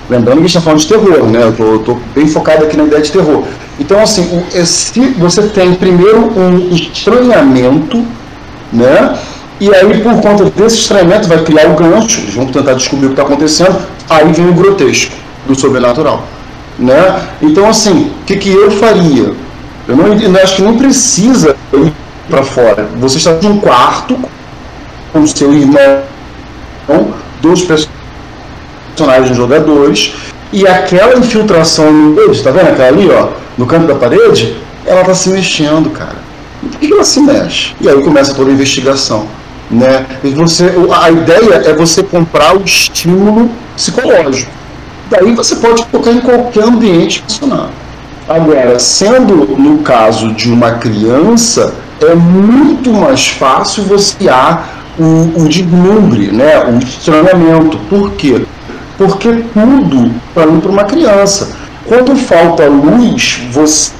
Lembrando que a gente está falando de terror, né? Eu estou bem focado aqui na ideia de terror. Então, assim, se você tem primeiro um estranhamento, né? E aí, por conta desse estranhamento, vai criar o gancho, eles vão tentar descobrir o que está acontecendo, aí vem o grotesco do sobrenatural. Né? Então, assim, o que, que eu faria? Eu não acho que não precisa ir para fora. Você está em um quarto com o seu irmão, dois personagens jogadores, e aquela infiltração deles, está vendo aquela ali, ó, no canto da parede? Ela está se mexendo, cara. Por que ela se mexe? E aí começa toda a investigação. Né? E você, a ideia é você comprar o estímulo psicológico. Daí você pode colocar em qualquer ambiente funcionar. Agora, sendo no caso de uma criança, é muito mais fácil você criar o, o deslumbre, né? o estranhamento. Por quê? Porque tudo para para uma criança. Quando falta luz, você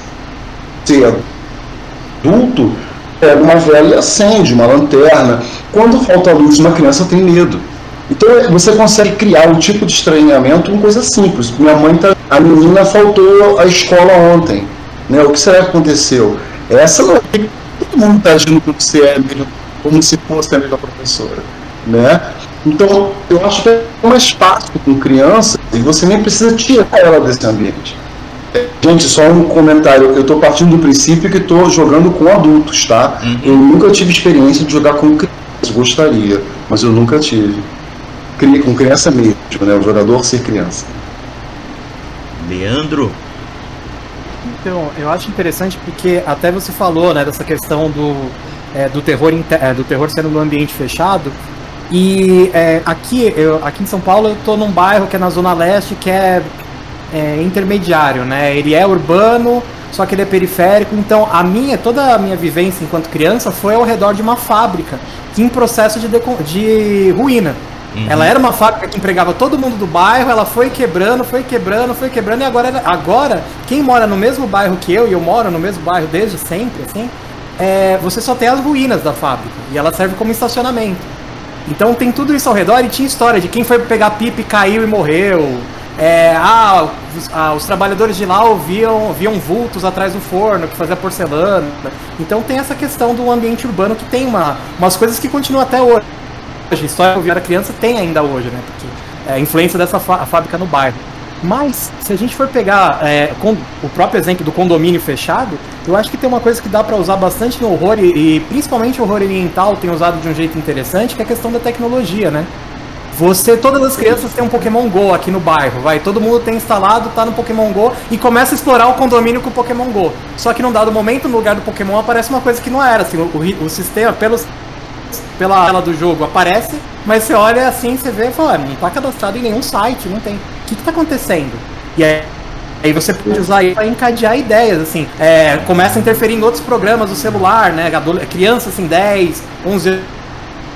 adulto pega uma vela e acende uma lanterna. Quando falta luz, uma criança tem medo. Então você consegue criar um tipo de estranhamento com coisa simples. Minha mãe tá, a menina faltou à escola ontem, né? O que será que aconteceu? Essa não é todo mundo está agindo como se é melhor, como se fosse a melhor professora, né? Então eu acho que é mais fácil com criança e você nem precisa tirar ela desse ambiente. Gente, só um comentário. Eu estou partindo do princípio que estou jogando com adultos, tá? Uhum. Eu nunca tive experiência de jogar com crianças. Gostaria, mas eu nunca tive com criança mesmo, né? O jogador ser criança. Leandro? Então, eu acho interessante porque até você falou, né, dessa questão do, é, do, terror, é, do terror sendo no ambiente fechado. E é, aqui, eu, aqui em São Paulo eu tô num bairro que é na Zona Leste, que é, é intermediário, né? Ele é urbano, só que ele é periférico. Então, a minha, toda a minha vivência enquanto criança foi ao redor de uma fábrica que em processo de, de ruína. Uhum. Ela era uma fábrica que empregava todo mundo do bairro, ela foi quebrando, foi quebrando, foi quebrando, e agora, agora quem mora no mesmo bairro que eu, e eu moro no mesmo bairro desde sempre, assim, é, você só tem as ruínas da fábrica, e ela serve como estacionamento. Então tem tudo isso ao redor e tinha história de quem foi pegar pipa e caiu e morreu. É, ah, os, ah, os, trabalhadores de lá ouviam, viam vultos atrás do forno que fazia porcelana. Então tem essa questão do ambiente urbano que tem uma, umas coisas que continuam até hoje hoje, que eu era criança tem ainda hoje, né? Porque é a influência dessa fábrica no bairro. Mas, se a gente for pegar é, o próprio exemplo do condomínio fechado, eu acho que tem uma coisa que dá para usar bastante no horror, e, e principalmente o horror oriental tem usado de um jeito interessante, que é a questão da tecnologia, né? Você, todas as crianças têm um Pokémon GO aqui no bairro, vai. Todo mundo tem instalado, tá no Pokémon GO e começa a explorar o condomínio com o Pokémon GO. Só que num dado momento, no lugar do Pokémon, aparece uma coisa que não era, assim, o, o sistema, pelos pela tela do jogo aparece, mas você olha assim, você vê e fala, ah, não tá cadastrado em nenhum site, não tem. O que, que tá acontecendo? E aí, aí você pode usar isso para encadear ideias, assim. É, começa a interferir em outros programas do celular, né? Criança assim, 10, 11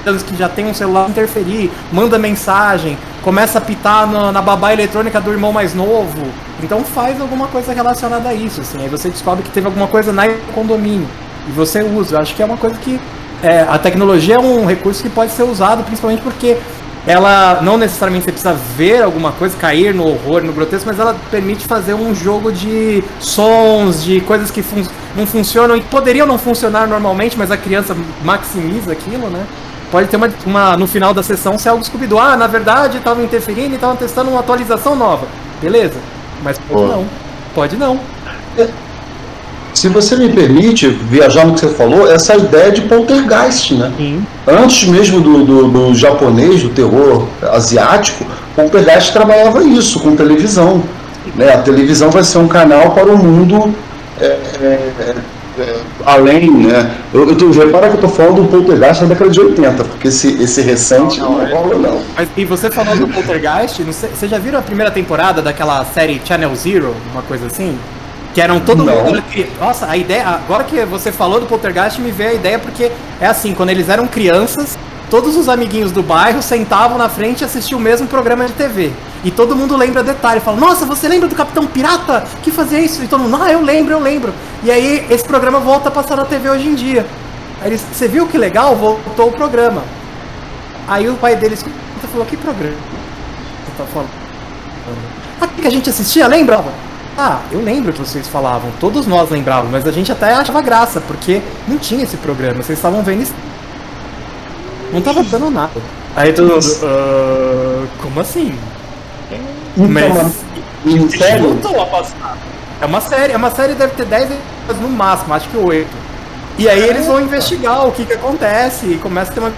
anos que já tem um celular interferir, manda mensagem, começa a pitar no, na babá eletrônica do irmão mais novo. Então faz alguma coisa relacionada a isso, assim. Aí você descobre que teve alguma coisa na condomínio. E você usa. Eu acho que é uma coisa que é, a tecnologia é um recurso que pode ser usado principalmente porque ela não necessariamente você precisa ver alguma coisa, cair no horror, no grotesco, mas ela permite fazer um jogo de sons, de coisas que fun não funcionam e poderiam não funcionar normalmente, mas a criança maximiza aquilo, né? Pode ter uma, uma no final da sessão ser algo scooby Ah, na verdade estavam interferindo e estavam testando uma atualização nova. Beleza, mas pode não. Pode não. Se você me permite viajar no que você falou, essa ideia de poltergeist, né? Sim. Antes mesmo do, do, do, japonês, do terror asiático, poltergeist trabalhava isso com televisão. Né? A televisão vai ser um canal para o mundo é, é, é, além, né? Eu, eu tô, repara que eu tô falando do poltergeist da década de 80, porque esse, esse recente não, não, não rola, não. Mas, e você falou do poltergeist, você já viram a primeira temporada daquela série Channel Zero, uma coisa assim? Que eram todo não. mundo. Nossa, a ideia. Agora que você falou do poltergeist, me veio a ideia, porque é assim, quando eles eram crianças, todos os amiguinhos do bairro sentavam na frente e assistiam o mesmo programa de TV. E todo mundo lembra detalhe, fala, nossa, você lembra do Capitão Pirata que fazia isso? E todo mundo, ah, eu lembro, eu lembro. E aí esse programa volta a passar na TV hoje em dia. Aí eles, você viu que legal? Voltou o programa. Aí o pai deles falou, que programa? Você tá falando? Ah, que a gente assistia, lembra? Ah, eu lembro que vocês falavam, todos nós lembrávamos, mas a gente até achava graça, porque não tinha esse programa, vocês estavam vendo isso. Não tava dando nada. Aí todo mundo, uh, como assim? Então, mas. Sério? É uma série, é uma série deve ter 10 no máximo, acho que 8. E aí eles vão investigar o que que acontece e começa a ter uma.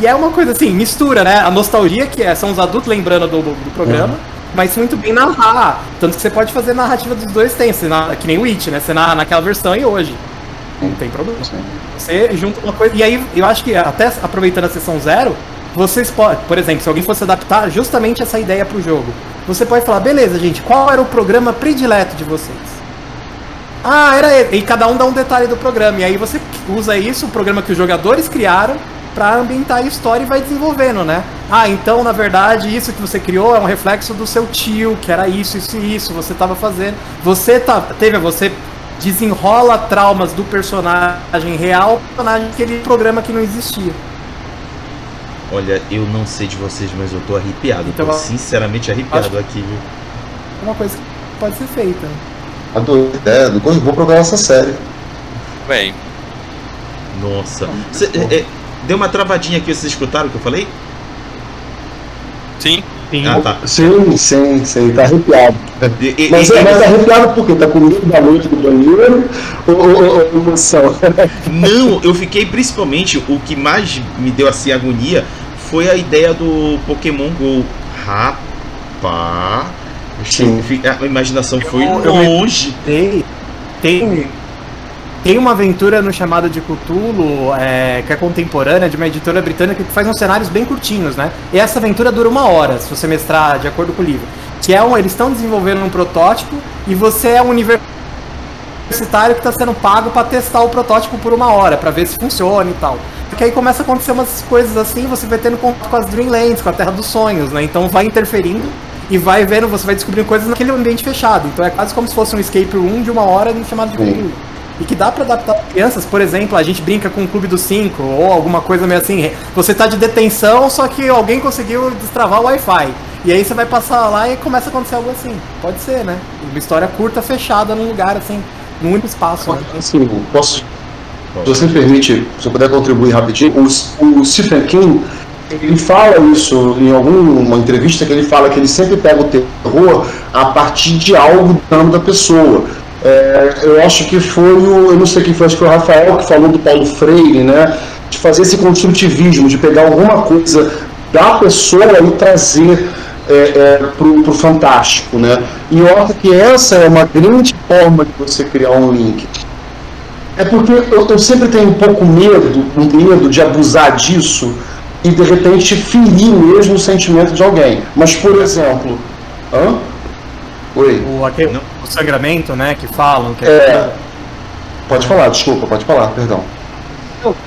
E é uma coisa assim, mistura, né? A nostalgia que é, são os adultos lembrando do, do programa. Uhum mas muito bem narrar. Tanto que você pode fazer narrativa dos dois tempos, que nem o It, né? Você narra naquela versão e hoje. Não tem problema. Você junta uma coisa. E aí, eu acho que até aproveitando a sessão zero, vocês podem, por exemplo, se alguém fosse adaptar justamente essa ideia para o jogo, você pode falar, beleza, gente, qual era o programa predileto de vocês? Ah, era ele. E cada um dá um detalhe do programa. E aí você usa isso, o programa que os jogadores criaram, para ambientar a história e vai desenvolvendo, né? Ah, então na verdade isso que você criou é um reflexo do seu tio, que era isso, isso e isso, você estava fazendo. Você tá, teve, você desenrola traumas do personagem real, personagem aquele programa que não existia. Olha, eu não sei de vocês, mas eu tô arrepiado. Então, tô sinceramente arrepiado aqui, viu? É uma coisa que pode ser feita. Adorei ideia, vou procurar essa série. Bem. Nossa. Cê, é, é Deu uma travadinha aqui, vocês escutaram o que eu falei? Sim. Sim, ah, tá. sim, sim, sim, tá arrepiado. E, e, mas, e, mas tá arrepiado por quê? Tá com medo da noite do banheiro ou, ou, ou emoção? Não, eu fiquei principalmente, o que mais me deu assim agonia foi a ideia do Pokémon GO. Rapaz, a imaginação foi longe. Tem, tem tem uma aventura no chamado de Cthulhu, é, que é contemporânea, de uma editora britânica que faz uns cenários bem curtinhos, né? E essa aventura dura uma hora, se você mestrar de acordo com o livro. Que é um, eles estão desenvolvendo um protótipo e você é um universitário que está sendo pago para testar o protótipo por uma hora, para ver se funciona e tal. Porque aí começa a acontecer umas coisas assim, você vai tendo contato com as Dreamlands, com a Terra dos Sonhos, né? Então vai interferindo e vai vendo, você vai descobrindo coisas naquele ambiente fechado. Então é quase como se fosse um escape room de uma hora no chamado de Cthulhu e que dá para adaptar crianças. Por exemplo, a gente brinca com o Clube dos Cinco ou alguma coisa meio assim. Você tá de detenção, só que alguém conseguiu destravar o Wi-Fi. E aí você vai passar lá e começa a acontecer algo assim. Pode ser, né? Uma história curta, fechada num lugar assim, num único espaço. Né? Assim, posso, se você me permite, se eu puder contribuir rapidinho, o, o Stephen King ele fala isso em alguma entrevista que ele fala que ele sempre pega o terror a partir de algo dano da pessoa. É, eu acho que foi o, eu não sei quem foi, acho que foi o Rafael que falou do Paulo Freire, né? De fazer esse construtivismo, de pegar alguma coisa da pessoa e trazer é, é, para o fantástico, né? E eu acho que essa é uma grande forma de você criar um link. É porque eu, eu sempre tenho um pouco medo, um medo de abusar disso e de repente ferir mesmo o sentimento de alguém. Mas, por exemplo, hã? Oi. O, aquele, o sangramento, né, que falam. Que é, é... Pode falar, desculpa, pode falar, perdão.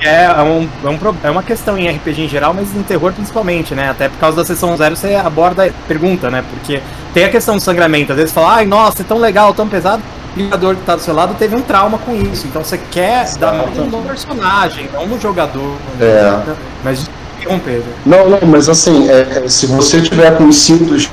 É, é, um, é, um, é uma questão em RPG em geral, mas em terror principalmente, né? Até por causa da sessão zero você aborda pergunta, né? Porque tem a questão do sangramento, às vezes fala, ai, nossa, é tão legal, tão pesado. O jogador que tá do seu lado teve um trauma com isso. Então você quer Exato. dar no personagem, não no jogador. É. Mas interromper. Não, não, mas assim, é, é, se você tiver com cintos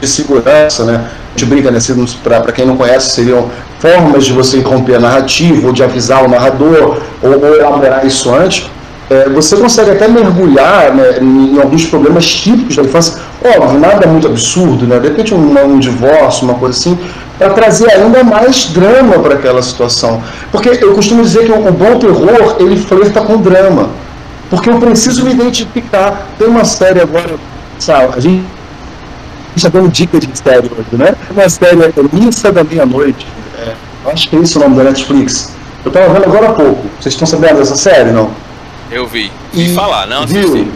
de segurança, né? Gente brinca, né? Para quem não conhece, seriam formas de você interromper a narrativa, ou de avisar o narrador, ou, ou elaborar isso antes. É, você consegue até mergulhar né, em alguns problemas típicos da infância. Óbvio, nada muito absurdo, né? De repente um, um divórcio, uma coisa assim, para trazer ainda mais drama para aquela situação. Porque eu costumo dizer que o, o bom terror, ele flerta com drama. Porque eu preciso me identificar. Tem uma série agora, sabe, a gente está dando dica de série hoje, né? Uma série, é Missa da Meia-Noite. É, acho que é isso o nome da Netflix. Eu estava vendo agora há pouco. Vocês estão sabendo dessa série, não? Eu vi. Vi falar, não viu? assisti.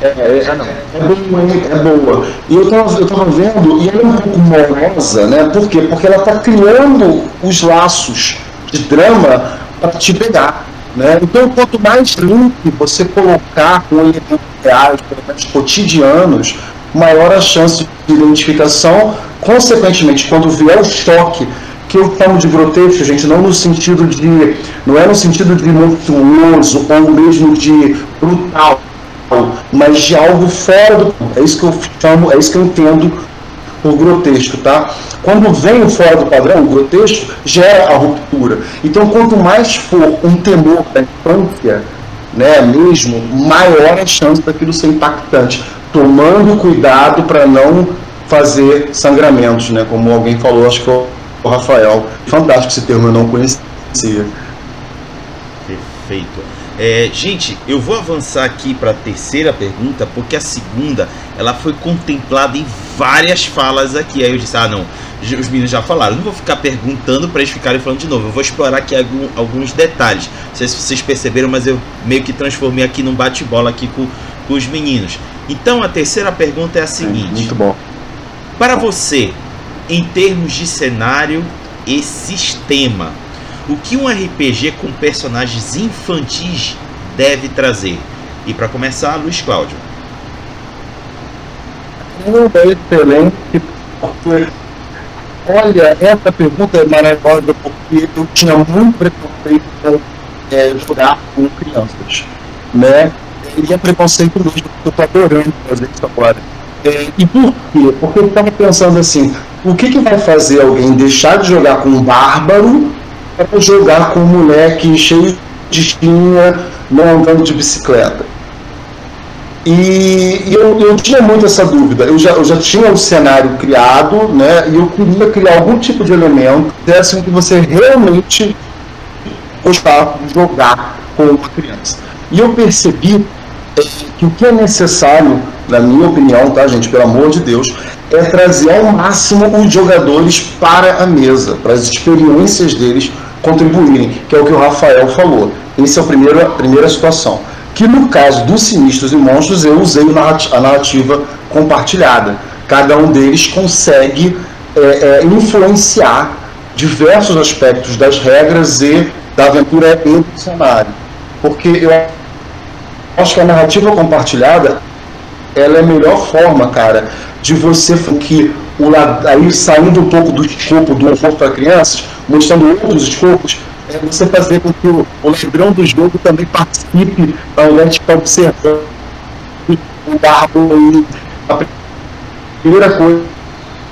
É, é, é, boa, é boa. E eu tava, eu tava vendo, e ela é um pouco morosa, né? Por quê? Porque ela tá criando os laços de drama para te pegar. Né? Então, quanto mais link você colocar com elementos reais, elementos cotidianos, maior a chance de identificação. Consequentemente, quando vier o choque que eu chamo de grotesco, gente, não no sentido de. não é no sentido de monstruoso ou mesmo de brutal, mas de algo fora do. É isso que eu chamo, é isso que eu entendo por grotesco, tá? Quando vem o fora do padrão, o grotesco, gera a ruptura. Então, quanto mais for um temor da infância, né, mesmo, maior a chance daquilo ser impactante, tomando cuidado para não fazer sangramentos, né, como alguém falou, acho que o Rafael. Fantástico esse termo, eu não conhecia. Perfeito. É, gente, eu vou avançar aqui para a terceira pergunta, porque a segunda ela foi contemplada em várias falas aqui. Aí eu disse: ah, não, os meninos já falaram, não vou ficar perguntando para eles ficarem falando de novo. Eu vou explorar aqui algum, alguns detalhes. Não sei se vocês perceberam, mas eu meio que transformei aqui num bate-bola aqui com, com os meninos. Então a terceira pergunta é a seguinte: Muito bom. Para você, em termos de cenário e sistema, o que um RPG com personagens infantis deve trazer? E para começar, Luiz Cláudio. É excelente. Olha, essa pergunta é maravilhosa porque eu tinha muito preconceito com é, jogar com crianças, né? E é preconceito mesmo, eu estou adorando fazer isso agora. É, e por quê? Porque eu estava pensando assim, o que, que vai fazer alguém deixar de jogar com um bárbaro para jogar com um moleque cheio de espinha, não andando de bicicleta? E, e eu, eu, tinha muito essa dúvida. Eu já, eu já tinha o cenário criado, né? E eu queria criar algum tipo de elemento que desse que você realmente gostar de jogar com uma criança. E eu percebi é, que o que é necessário, na minha opinião, tá, gente, pelo amor de Deus, é trazer ao máximo os jogadores para a mesa, para as experiências deles contribuírem, que é o que o Rafael falou. Essa é a primeira, a primeira situação que no caso dos Sinistros e Monstros eu usei a narrativa compartilhada. Cada um deles consegue é, é, influenciar diversos aspectos das regras e da aventura e do cenário. Porque eu acho que a narrativa compartilhada ela é a melhor forma, cara, de você que o aí saindo um pouco do escopo do horror para crianças, mostrando outros escopos, é você fazer com que o, o ladrão do jogo também participe, ao invés de ficar observando o barro A primeira coisa,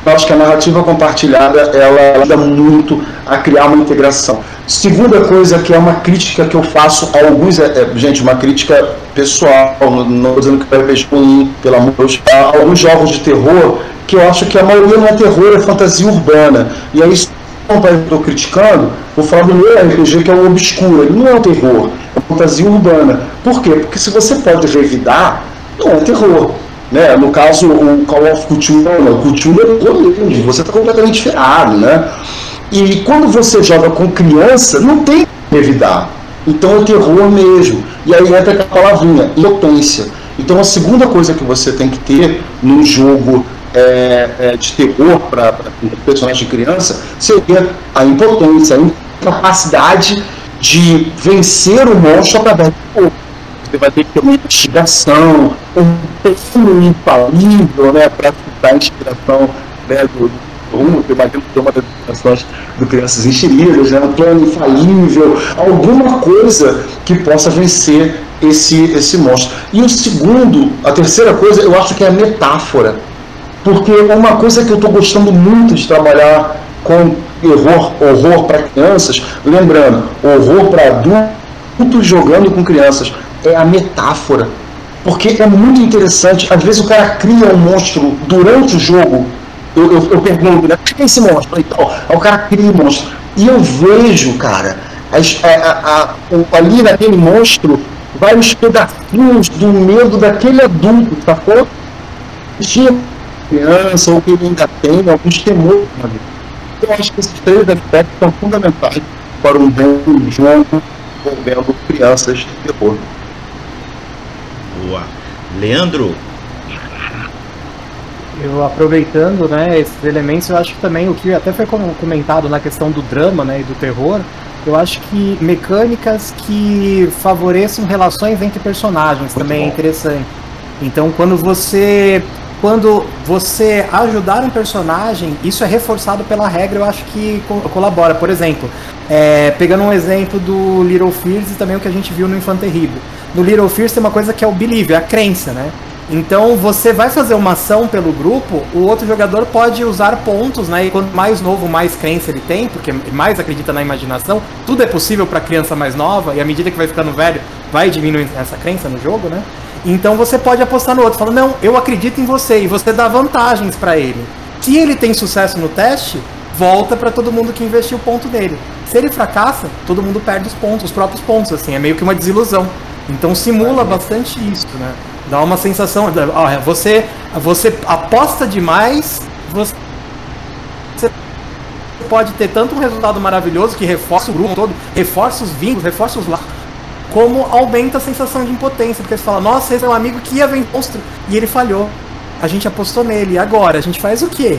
acho que a narrativa compartilhada ela ajuda muito a criar uma integração. Segunda coisa que é uma crítica que eu faço a alguns, é, é gente, uma crítica pessoal, não estou dizendo que vai RPG ruim, pelo amor de Deus, a alguns jogos de terror que eu acho que a maioria não é terror, é fantasia urbana. E aí estou criticando, vou falar do meu RPG que é o obscuro, ele não é o terror, é fantasia urbana. Por quê? Porque se você pode revidar, não é terror. Né? No caso, o Call of Cthulhu, não, o Cthulhu é mesmo, você está completamente ferrado. Né? E quando você joga com criança, não tem que revidar. Então é terror mesmo. E aí entra aquela palavrinha, potência. Então a segunda coisa que você tem que ter num jogo é, é, de terror para personagens de criança seria a impotência, a incapacidade de vencer o monstro através do corpo. Você vai ter que ter uma investigação, um plano infalível né, para dar inspiração né, do, que eu imagino que uma das inspirações do Crianças Enxeridas, né, um plano infalível, alguma coisa que possa vencer esse, esse monstro. E o segundo, a terceira coisa, eu acho que é a metáfora. Porque uma coisa que eu estou gostando muito de trabalhar com horror, horror para crianças, lembrando, horror para adultos jogando com crianças, é a metáfora. Porque é muito interessante, às vezes o cara cria um monstro durante o jogo. Eu, eu, eu pergunto, né? Por que é esse monstro? Então, o cara cria um monstro. E eu vejo, cara, a, a, a, ali naquele monstro, vários pedacinhos do medo daquele adulto, sacou? Tinha criança, ou que ele ainda tem alguns temores na vida. Eu acho que esses três aspectos são fundamentais para um bom jogo envolvendo crianças de terror. Boa. Leandro? Eu aproveitando né, esses elementos, eu acho que também o que até foi comentado na questão do drama né, e do terror, eu acho que mecânicas que favoreçam relações entre personagens Muito também é bom. é interessante. Então, quando você quando você ajudar um personagem, isso é reforçado pela regra, eu acho que colabora. Por exemplo, é, pegando um exemplo do Little Fears e também o que a gente viu no Infante Terrível. No Little Fears tem uma coisa que é o believe, é a crença, né? Então você vai fazer uma ação pelo grupo, o outro jogador pode usar pontos, né? E quanto mais novo, mais crença ele tem, porque mais acredita na imaginação. Tudo é possível para criança mais nova, e à medida que vai ficando velho, vai diminuindo essa crença no jogo, né? Então você pode apostar no outro, falando, não, eu acredito em você, e você dá vantagens para ele. Se ele tem sucesso no teste, volta para todo mundo que investiu o ponto dele. Se ele fracassa, todo mundo perde os pontos, os próprios pontos, assim, é meio que uma desilusão. Então simula bastante isso, né? Dá uma sensação, ó, você, você aposta demais, você pode ter tanto um resultado maravilhoso que reforça o grupo todo, reforça os vínculos, reforça os laços, como aumenta a sensação de impotência, porque você fala, nossa, esse é um amigo que ia ver monstro, e ele falhou. A gente apostou nele, e agora? A gente faz o quê?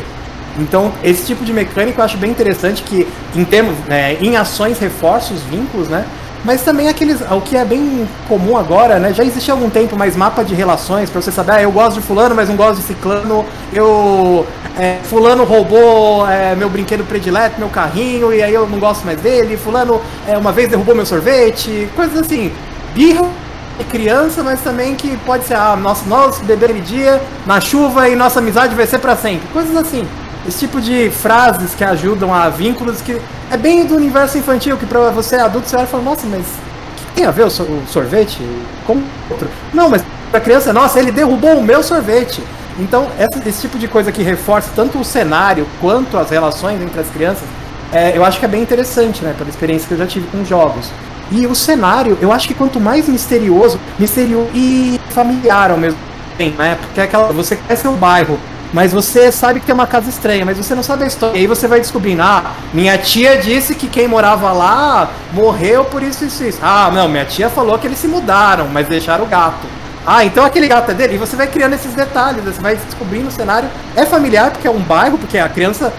Então, esse tipo de mecânica eu acho bem interessante que, em termos, né, em ações reforça os vínculos, né? Mas também aqueles, o que é bem comum agora, né? Já existe há algum tempo mais mapa de relações para você saber, ah, eu gosto de fulano, mas não gosto de ciclano. Eu é, fulano roubou é, meu brinquedo predileto, meu carrinho, e aí eu não gosto mais dele. Fulano é, uma vez derrubou meu sorvete, coisas assim. Birra de criança, mas também que pode ser, ah, nosso, nós beber aquele dia na chuva e nossa amizade vai ser para sempre. Coisas assim. Esse tipo de frases que ajudam a vínculos que é bem do universo infantil, que pra você adulto você olha e fala, nossa, mas o que tem a ver o, sorvete com outro? Não, mas pra criança, nossa, ele derrubou o meu sorvete. Então, esse, tipo de coisa que reforça tanto o cenário quanto as relações entre as crianças, é, eu acho que é bem interessante, né? Pela experiência que eu já tive com jogos. E o cenário, eu acho que quanto mais misterioso, misterioso e familiar ao mesmo tempo, né? Porque é aquela, você conhece o bairro, mas você sabe que tem uma casa estranha, mas você não sabe a história. E aí você vai descobrindo, ah, minha tia disse que quem morava lá morreu por isso e isso, isso. Ah, não, minha tia falou que eles se mudaram, mas deixaram o gato. Ah, então aquele gato é dele. E você vai criando esses detalhes, você vai descobrindo o cenário. É familiar porque é um bairro, porque a criança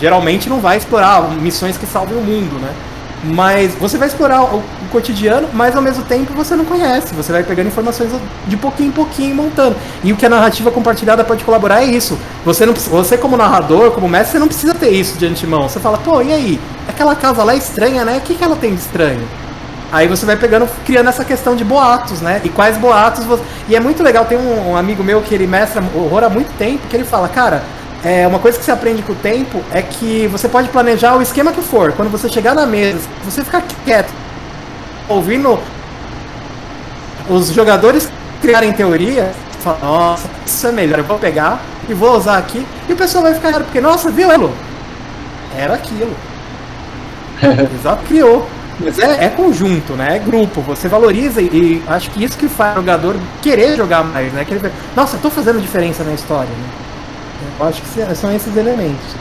geralmente não vai explorar missões que salvem o mundo, né? Mas você vai explorar o, cotidiano, mas ao mesmo tempo você não conhece. Você vai pegando informações de pouquinho em pouquinho e montando. E o que a narrativa compartilhada pode colaborar é isso. Você, não, você como narrador, como mestre, você não precisa ter isso de antemão. Você fala, pô, e aí? Aquela casa lá é estranha, né? O que, que ela tem de estranho? Aí você vai pegando, criando essa questão de boatos, né? E quais boatos você... E é muito legal, tem um, um amigo meu que ele mestra horror há muito tempo, que ele fala, cara, é, uma coisa que você aprende com o tempo é que você pode planejar o esquema que for. Quando você chegar na mesa, você ficar quieto, ouvindo os jogadores criarem teoria, fala, nossa, isso é melhor, eu vou pegar e vou usar aqui. E o pessoal vai ficar, porque, nossa, viu, Elo? Era aquilo. Exato, criou. Mas é, é, conjunto, né? É grupo. Você valoriza e, e, acho que isso que faz o jogador querer jogar mais, né? Querer, nossa, eu tô fazendo diferença na história. Né? Eu acho que são esses elementos.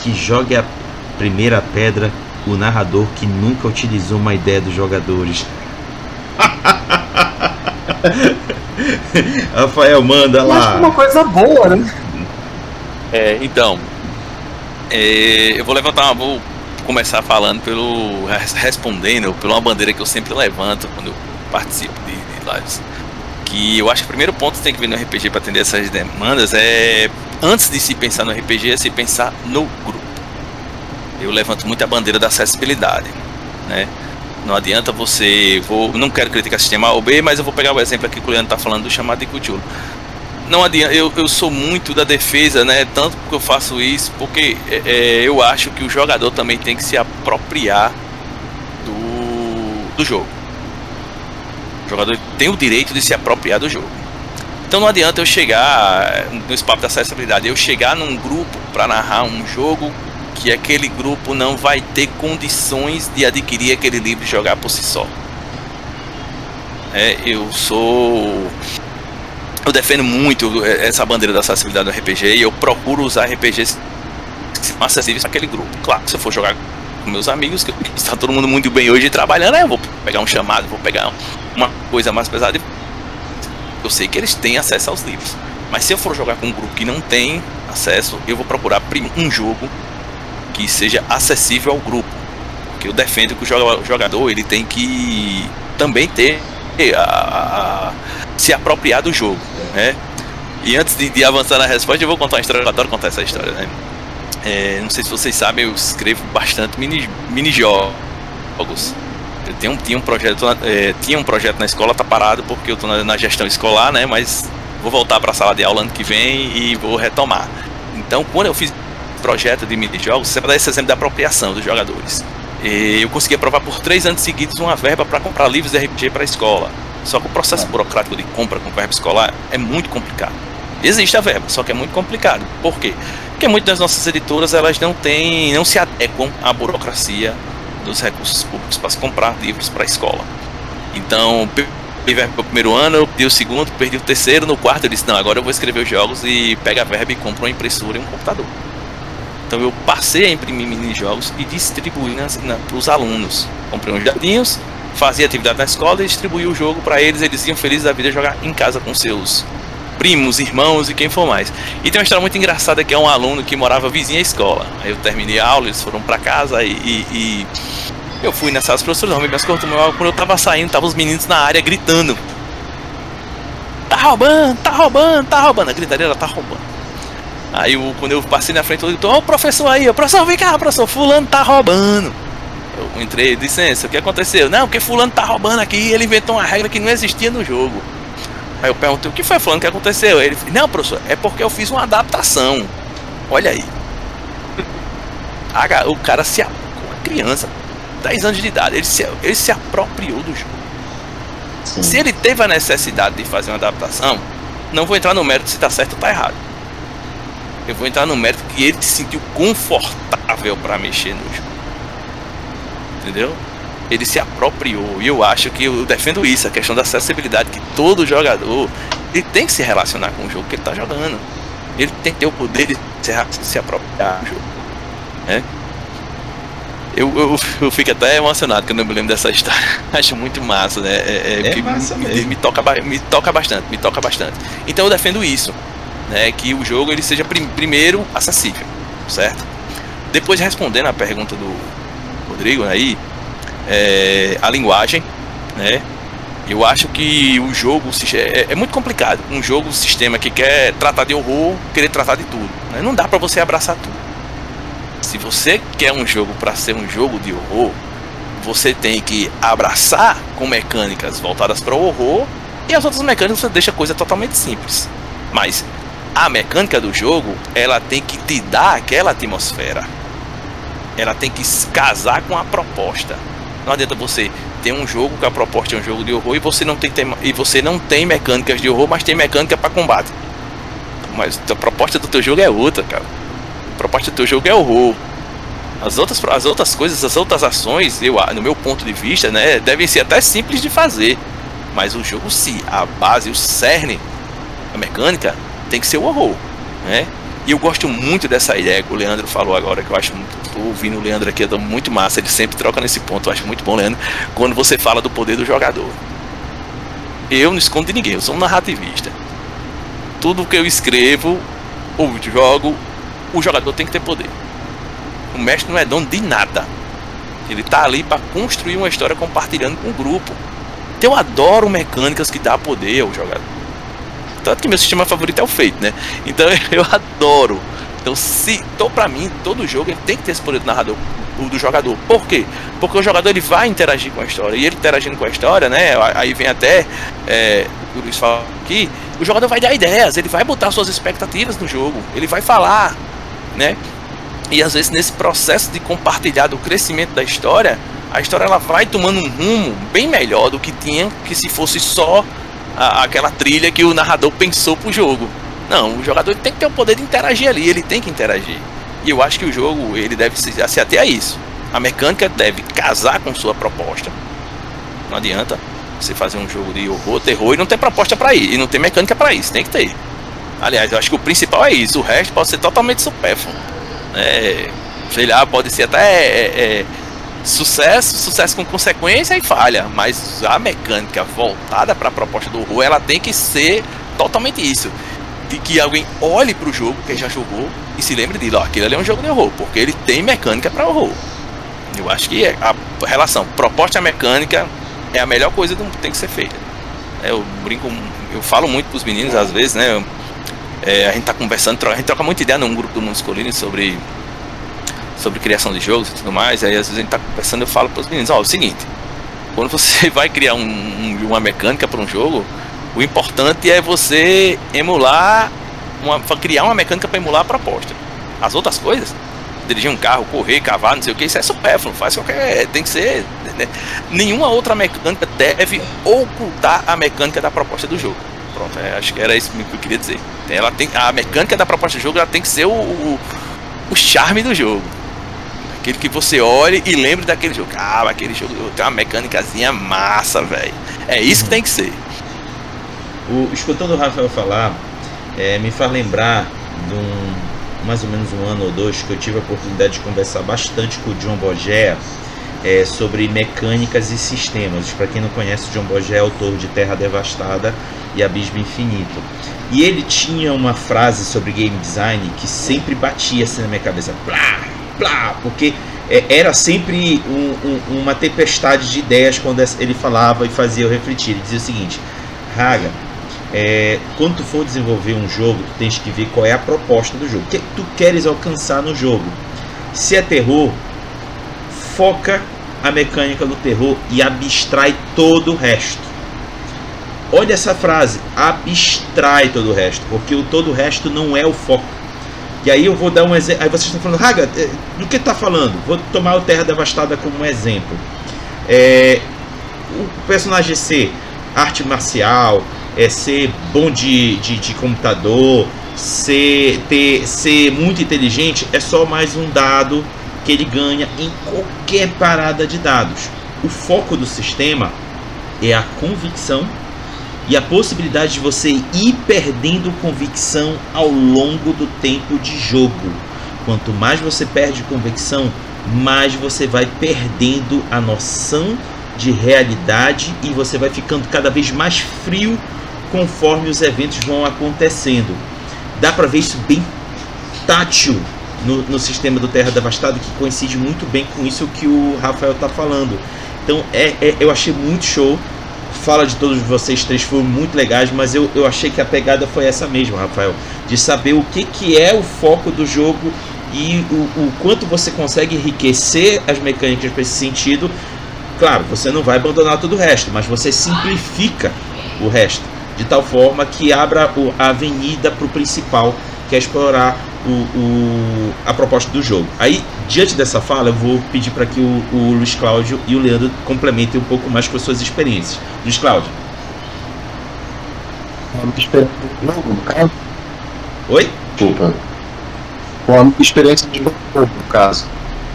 Que jogue a primeira pedra o narrador que nunca utilizou uma ideia dos jogadores. Rafael, manda lá. Eu acho que é uma coisa boa, né? É, então. É, eu vou levantar, vou começar falando pelo. respondendo pela uma bandeira que eu sempre levanto quando eu participo de, de lives que eu acho que o primeiro ponto que tem que vir no RPG para atender essas demandas é antes de se pensar no RPG é se pensar no grupo. Eu levanto muito a bandeira da acessibilidade, né? Não adianta você. Vou, não quero criticar sistema A ou B, mas eu vou pegar o exemplo aqui que o Leandro está falando do chamado de Cthulhu. Não adianta, eu, eu sou muito da defesa, né? Tanto porque eu faço isso, porque é, é, eu acho que o jogador também tem que se apropriar do, do jogo. O jogador tem o direito de se apropriar do jogo. Então não adianta eu chegar no espaço da acessibilidade, eu chegar num grupo para narrar um jogo que aquele grupo não vai ter condições de adquirir aquele livro e jogar por si só. É, eu sou. Eu defendo muito essa bandeira da acessibilidade do RPG e eu procuro usar RPGs acessíveis para aquele grupo. Claro, se eu for jogar com meus amigos, que está todo mundo muito bem hoje trabalhando, eu vou pegar um chamado, vou pegar uma coisa mais pesada. Eu sei que eles têm acesso aos livros. Mas se eu for jogar com um grupo que não tem acesso, eu vou procurar um jogo que seja acessível ao grupo. Porque eu defendo que o jogador ele tem que também ter a, a se apropriar do jogo, né? E antes de, de, avançar na resposta, eu vou contar uma história, eu adoro contar essa história, né? É, não sei se vocês sabem, eu escrevo bastante mini, mini jogos. Eu tenho, tinha um projeto, é, tinha um projeto na escola, tá parado porque eu tô na, na gestão escolar, né? Mas vou voltar para a sala de aula ano que vem e vou retomar. Então, quando eu fiz projeto de mini-jogos, você vai dar esse exemplo da apropriação dos jogadores. E eu consegui aprovar por três anos seguidos uma verba para comprar livros de RPG para a escola. Só que o processo é. burocrático de compra com verba escolar é muito complicado. Existe a verba, só que é muito complicado. Por quê? Porque muitas das nossas editoras elas não têm, não se adequam à burocracia dos recursos públicos para se comprar livros para a escola. Então, perdi verba para o primeiro ano, eu perdi o segundo, perdi o terceiro, no quarto eu disse, não, agora eu vou escrever os jogos e pega a verba e compro uma impressora e um computador. Então eu passei a imprimir mini-jogos e distribuir para os alunos. Comprei uns jardinhos, fazia atividade na escola e distribuía o jogo para eles. Eles iam felizes da vida jogar em casa com seus primos, irmãos e quem for mais. E tem uma história muito engraçada que é um aluno que morava vizinho à escola. Aí eu terminei a aula, eles foram para casa e, e, e, eu fui nessa sala, professores, não, mas quando eu tava saindo, tava os meninos na área gritando. Tá roubando, tá roubando, tá roubando. A gritadeira tá roubando. Aí eu, quando eu passei na frente, eu disse, ó, o professor aí, professor, vem cá, professor, fulano tá roubando. Eu entrei, licença, o que aconteceu? Não, porque fulano tá roubando aqui ele inventou uma regra que não existia no jogo. Aí eu perguntei, o que foi fulano, que aconteceu? Ele disse, não, professor, é porque eu fiz uma adaptação. Olha aí. O cara se uma criança, 10 anos de idade, ele se, ele se apropriou do jogo. Sim. Se ele teve a necessidade de fazer uma adaptação, não vou entrar no mérito se tá certo ou tá errado eu vou entrar no mérito que ele se sentiu confortável para mexer no jogo. Entendeu? Ele se apropriou. E eu acho que eu defendo isso, a questão da acessibilidade, que todo jogador ele tem que se relacionar com o jogo que ele está jogando. Ele tem que ter o poder de se, se apropriar do jogo. Né? Eu, eu, eu, fico até emocionado quando eu me lembro dessa história. Acho muito massa, né? É, é, é massa me, me, me, toca, me toca bastante, me toca bastante. Então eu defendo isso né, que o jogo ele seja prim primeiro acessível, certo? Depois respondendo a pergunta do Rodrigo aí, é, a linguagem, né? Eu acho que o jogo é, é, muito complicado. Um jogo, um sistema que quer tratar de horror, querer tratar de tudo. Né? Não dá para você abraçar tudo. Se você quer um jogo para ser um jogo de horror, você tem que abraçar com mecânicas voltadas para o horror e as outras mecânicas você deixa a coisa totalmente simples. Mas a mecânica do jogo, ela tem que te dar aquela atmosfera. Ela tem que casar com a proposta. Não adianta você ter um jogo que a proposta é um jogo de horror e você não tem, e você não tem mecânicas de horror, mas tem mecânica para combate. Mas a proposta do teu jogo é outra, cara. A proposta do teu jogo é horror. As outras, as outras coisas, as outras ações, eu, no meu ponto de vista, né, devem ser até simples de fazer. Mas o jogo, se a base, o cerne, a mecânica, tem que ser o horror, né? E eu gosto muito dessa ideia que o Leandro falou agora, que eu acho muito. Ouvindo o Leandro aqui, é muito massa, ele sempre troca nesse ponto, eu acho muito bom, Leandro, quando você fala do poder do jogador. Eu não escondo de ninguém, eu sou um narrativista. Tudo que eu escrevo ou jogo, o jogador tem que ter poder. O mestre não é dono de nada. Ele tá ali para construir uma história compartilhando com o grupo. Então eu adoro mecânicas que dá poder ao jogador. Tanto que meu sistema favorito é o Fate, né? Então eu adoro. Então, se. Então, pra mim, todo jogo ele tem que ter esse poder do narrador o do jogador. Por quê? Porque o jogador ele vai interagir com a história. E ele interagindo com a história, né? Aí vem até é, o Luiz fala aqui, o jogador vai dar ideias, ele vai botar suas expectativas no jogo, ele vai falar, né? E às vezes nesse processo de compartilhar do crescimento da história, a história ela vai tomando um rumo bem melhor do que tinha que se fosse só a, aquela trilha que o narrador pensou pro jogo. Não, o jogador tem que ter o poder de interagir ali, ele tem que interagir. E eu acho que o jogo ele deve se, se até a isso. A mecânica deve casar com sua proposta. Não adianta você fazer um jogo de horror, terror e não ter proposta para ir, e não ter mecânica para isso, tem que ter. Aliás, eu acho que o principal é isso, o resto pode ser totalmente supérfluo. É, sei lá, pode ser até é, é, sucesso, sucesso com consequência e falha, mas a mecânica voltada para a proposta do horror, ela tem que ser totalmente isso. De que alguém olhe para o jogo que já jogou e se lembre de, ó, aquilo ali é um jogo de horror, porque ele tem mecânica para horror. Eu acho que é a relação proposta mecânica é a melhor coisa que tem que ser feita. É, eu brinco, eu falo muito pros meninos às vezes, né? É, a gente tá conversando, a gente troca muita ideia num grupo do Mundo Escolhido sobre sobre criação de jogos e tudo mais. Aí às vezes a gente tá conversando, eu falo pros meninos, ó, é o seguinte, quando você vai criar um, uma mecânica para um jogo, o importante é você emular, uma, criar uma mecânica para emular a proposta. As outras coisas, dirigir um carro, correr, cavar, não sei o que, isso é supérfluo, faz qualquer. tem que ser né? Nenhuma outra mecânica deve ocultar a mecânica da proposta do jogo. Pronto, é, acho que era isso que eu queria dizer. Ela tem, a mecânica da proposta do jogo ela tem que ser o, o, o charme do jogo. Aquele que você olhe e lembre daquele jogo. Ah, aquele jogo tem uma mecânicazinha massa, velho. É isso que tem que ser. O, escutando o Rafael falar, é, me faz lembrar de um mais ou menos um ano ou dois que eu tive a oportunidade de conversar bastante com o John Bogea é, sobre mecânicas e sistemas. Para quem não conhece, John Boge é autor de Terra Devastada e Abismo Infinito. E ele tinha uma frase sobre game design que sempre batia assim na minha cabeça, plá, plá, porque é, era sempre um, um, uma tempestade de ideias quando ele falava e fazia eu refletir. Ele dizia o seguinte, Raga, é, quando tu for desenvolver um jogo, tu tens que ver qual é a proposta do jogo. O que, é tu queres alcançar no jogo? Se é terror, foca a mecânica do terror e abstrai todo o resto. Olha essa frase, abstrai todo o resto, porque o todo o resto não é o foco. E aí eu vou dar um exemplo. Aí vocês estão falando, Raga, eh, do que está falando? Vou tomar o Terra Devastada como um exemplo. É, o personagem ser arte marcial, é ser bom de, de, de computador, ser, ter, ser muito inteligente, é só mais um dado que ele ganha em qualquer parada de dados. O foco do sistema é a convicção e a possibilidade de você ir perdendo convicção ao longo do tempo de jogo. Quanto mais você perde convicção, mais você vai perdendo a noção de realidade e você vai ficando cada vez mais frio conforme os eventos vão acontecendo. Dá para ver isso bem tátil no, no sistema do Terra Devastada que coincide muito bem com isso que o Rafael está falando. Então é, é, eu achei muito show. Fala de todos vocês três foram muito legais, mas eu, eu achei que a pegada foi essa mesmo, Rafael, de saber o que, que é o foco do jogo e o, o quanto você consegue enriquecer as mecânicas para esse sentido. Claro, você não vai abandonar todo o resto, mas você simplifica o resto de tal forma que abra a avenida para o principal, que é explorar o, o, a proposta do jogo. Aí, diante dessa fala, eu vou pedir para que o, o Luiz Cláudio e o Leandro complementem um pouco mais com as suas experiências. Luiz Cláudio. Oi? Desculpa. Uma experiência de jogo, no caso.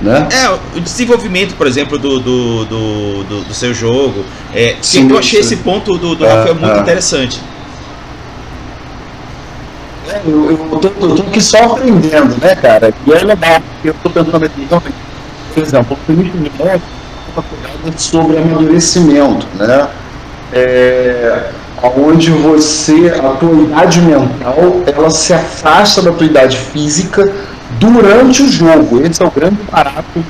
Né? É, o desenvolvimento, por exemplo, do, do, do, do, do seu jogo. É, Sim, eu achei esse ponto do, do é, Rafael muito é. interessante. É, eu, eu, tô, eu tô aqui só aprendendo, né, cara? E é legal, eu tô tentando então, por exemplo, o primeiro é uma coisa sobre amadurecimento, né? É, onde você, a tua idade mental, ela se afasta da tua idade física durante o jogo. Esse é o grande barato,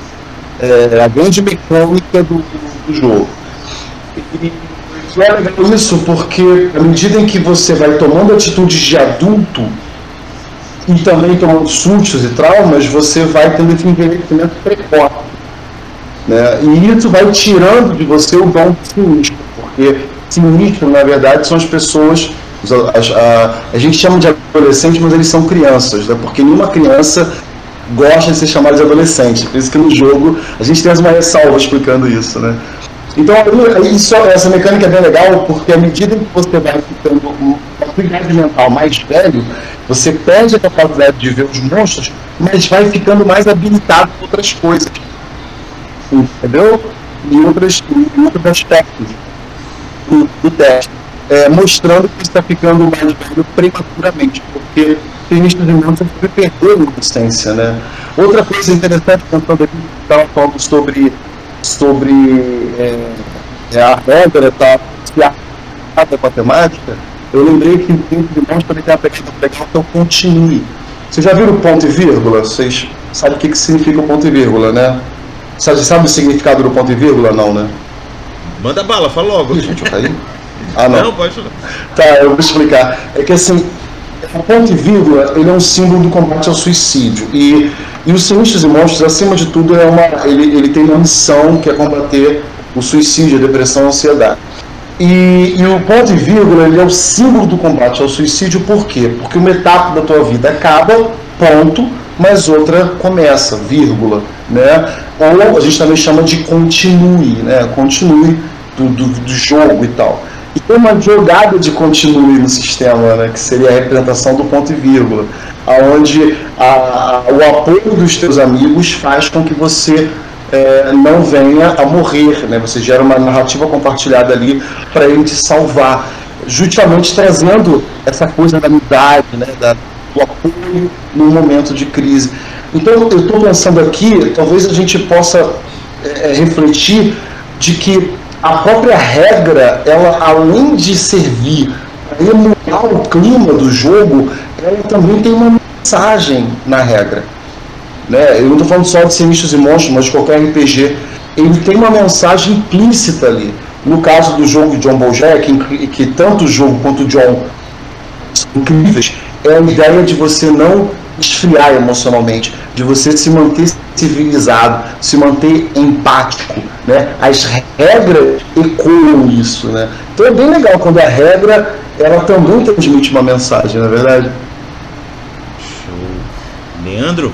é, a grande mecânica do, do jogo. E, e é isso porque, à medida em que você vai tomando atitudes de adulto e também tomando sustos e traumas, você vai tendo esse envelhecimento precoce. Né? E isso vai tirando de você o dom sinistro, porque sinistro, na verdade, são as pessoas. A, a, a gente chama de adolescente, mas eles são crianças, né? porque nenhuma criança gosta de ser chamada de adolescente. Por isso que no jogo a gente tem uma ressalva explicando isso. Né? Então, isso, essa mecânica é bem legal, porque à medida que você vai ficando com uma mental mais velho, você perde a capacidade de ver os monstros, mas vai ficando mais habilitado com outras coisas. Entendeu? E, outras, em outros aspectos do, do teste. É, mostrando que está ficando mais velho prematuramente, porque feministas de monstros sempre perderam a inocência, né? Outra coisa interessante, contando aqui, estava falando sobre sobre é, é a regra tá com a temática, eu lembrei que dentro de nós também tem a pegada legal que é o continue. Vocês já viram o ponto e vírgula? Vocês sabem o que, que significa o ponto e vírgula, né? Sabe, sabe o significado do ponto e vírgula? Não, né? Manda bala, fala logo. Ih, gente, eu caí. Ah, não. Não, pode falar. Tá, eu vou explicar. É que assim, o ponto e vírgula, ele é um símbolo do combate ao suicídio. E, e os Sinistros e Monstros, acima de tudo, é uma, ele, ele tem uma missão que é combater o suicídio, a depressão, a ansiedade. E, e o ponto e vírgula, ele é o símbolo do combate ao suicídio, por quê? Porque uma etapa da tua vida acaba, ponto, mas outra começa, vírgula, né? Ou a gente também chama de continue, né? Continue do, do, do jogo e tal. E tem uma jogada de continue no sistema, né, que seria a representação do ponto e vírgula, aonde o apoio dos teus amigos faz com que você é, não venha a morrer, né? Você gera uma narrativa compartilhada ali para ele te salvar, justamente trazendo essa coisa da amizade, né? Da, do apoio no momento de crise. Então eu estou pensando aqui, talvez a gente possa é, refletir de que a própria regra, ela além de servir para emular o clima do jogo, ela também tem uma mensagem na regra. Né? Eu não estou falando só de Sinistros e Monstros, mas de qualquer RPG. Ele tem uma mensagem implícita ali. No caso do jogo de John Bojack, que, tanto o jogo quanto o John são incríveis, é a ideia de você não esfriar emocionalmente, de você se manter civilizado, se manter empático, né? As regras ecoam isso, né? Então é bem legal quando a regra ela também transmite uma mensagem, não é verdade? Show. Leandro?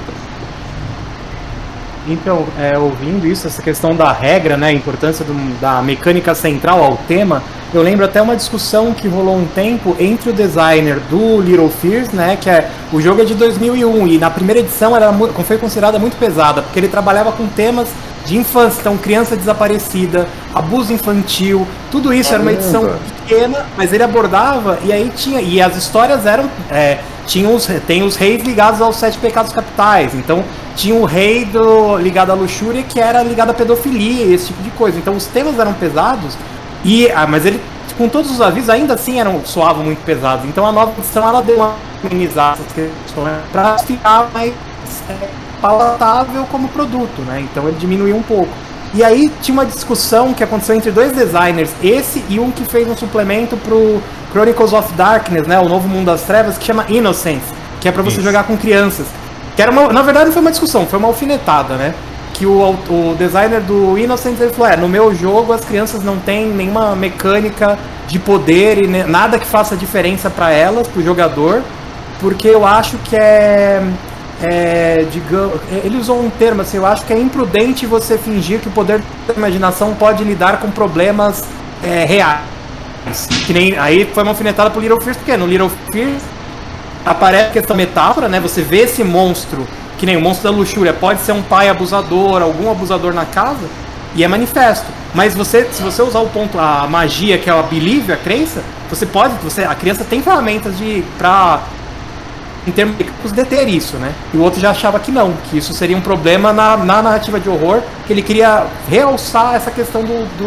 Então, é, ouvindo isso, essa questão da regra, né, a importância do, da mecânica central ao tema, eu lembro até uma discussão que rolou um tempo entre o designer do Little Fears, né, que é o jogo é de 2001 e na primeira edição era foi considerada muito pesada porque ele trabalhava com temas de infância, então criança desaparecida, abuso infantil, tudo isso era uma edição pequena, mas ele abordava e aí tinha e as histórias eram é, tinha os, tem os reis ligados aos sete pecados capitais, então tinha o rei do, ligado à luxúria que era ligado à pedofilia esse tipo de coisa, então os temas eram pesados e, ah, mas ele, com todos os avisos, ainda assim eram, soavam muito pesados. Então a nova edição ela deu uma essas questões para ficar mais é, palatável como produto, né? Então ele diminuiu um pouco. E aí tinha uma discussão que aconteceu entre dois designers, esse e um que fez um suplemento pro Chronicles of Darkness, né? O Novo Mundo das Trevas, que chama Innocence, que é para você Isso. jogar com crianças. Que era uma, na verdade não foi uma discussão, foi uma alfinetada, né? que o, o designer do Innocent ele falou: é, no meu jogo as crianças não têm nenhuma mecânica de poder e nada que faça diferença para elas, para o jogador, porque eu acho que é, é, digamos, ele usou um termo assim, eu acho que é imprudente você fingir que o poder da imaginação pode lidar com problemas é, reais. Que nem, aí foi uma alfinetada pro Little Fears, porque no Little Fears aparece essa metáfora, né? Você vê esse monstro que nem o monstro da luxúria, pode ser um pai abusador, algum abusador na casa, e é manifesto. Mas você, se você usar o ponto, a magia, que é a believe, a crença, você pode, você, a criança tem ferramentas de para em termos técnicos deter isso, né? E o outro já achava que não, que isso seria um problema na, na narrativa de horror, que ele queria realçar essa questão do, do,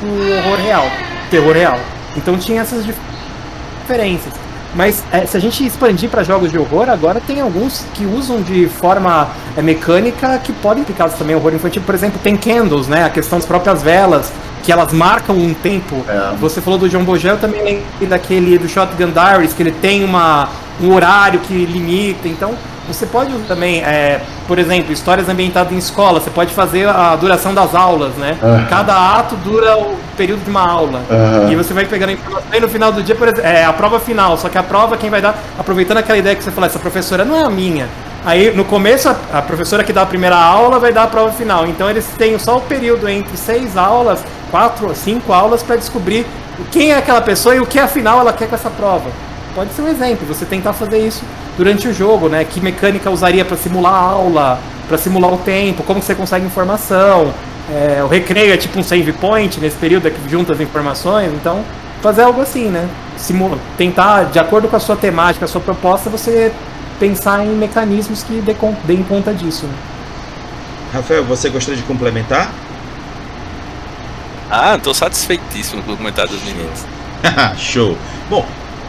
do horror real, terror real. Então tinha essas diferenças. Mas é, se a gente expandir para jogos de horror, agora tem alguns que usam de forma é, mecânica que podem implicar também horror infantil. Por exemplo, tem candles, né? A questão das próprias velas, que elas marcam um tempo. É. Você falou do John Bogel, eu também lembro daquele do Shotgun Diaries, que ele tem uma, um horário que limita. Então, você pode também, é, por exemplo, histórias ambientadas em escola, você pode fazer a duração das aulas, né? Uhum. Cada ato dura o período de uma aula. Uhum. E você vai pegando informação e no final do dia, por exemplo, é a prova final, só que a prova quem vai dar, aproveitando aquela ideia que você falou, essa professora não é a minha. Aí no começo a, a professora que dá a primeira aula vai dar a prova final. Então eles têm só o período entre seis aulas, quatro, cinco aulas para descobrir quem é aquela pessoa e o que afinal ela quer com essa prova. Pode ser um exemplo, você tentar fazer isso durante o jogo, né? Que mecânica usaria para simular a aula, para simular o tempo, como você consegue informação. É, o recreio é tipo um save point nesse período é que junta as informações, então fazer algo assim, né? Simula, tentar, de acordo com a sua temática, a sua proposta, você pensar em mecanismos que deem conta disso. Né? Rafael, você gostaria de complementar? Ah, estou satisfeitíssimo com o comentário dos meninos. Show. Bom,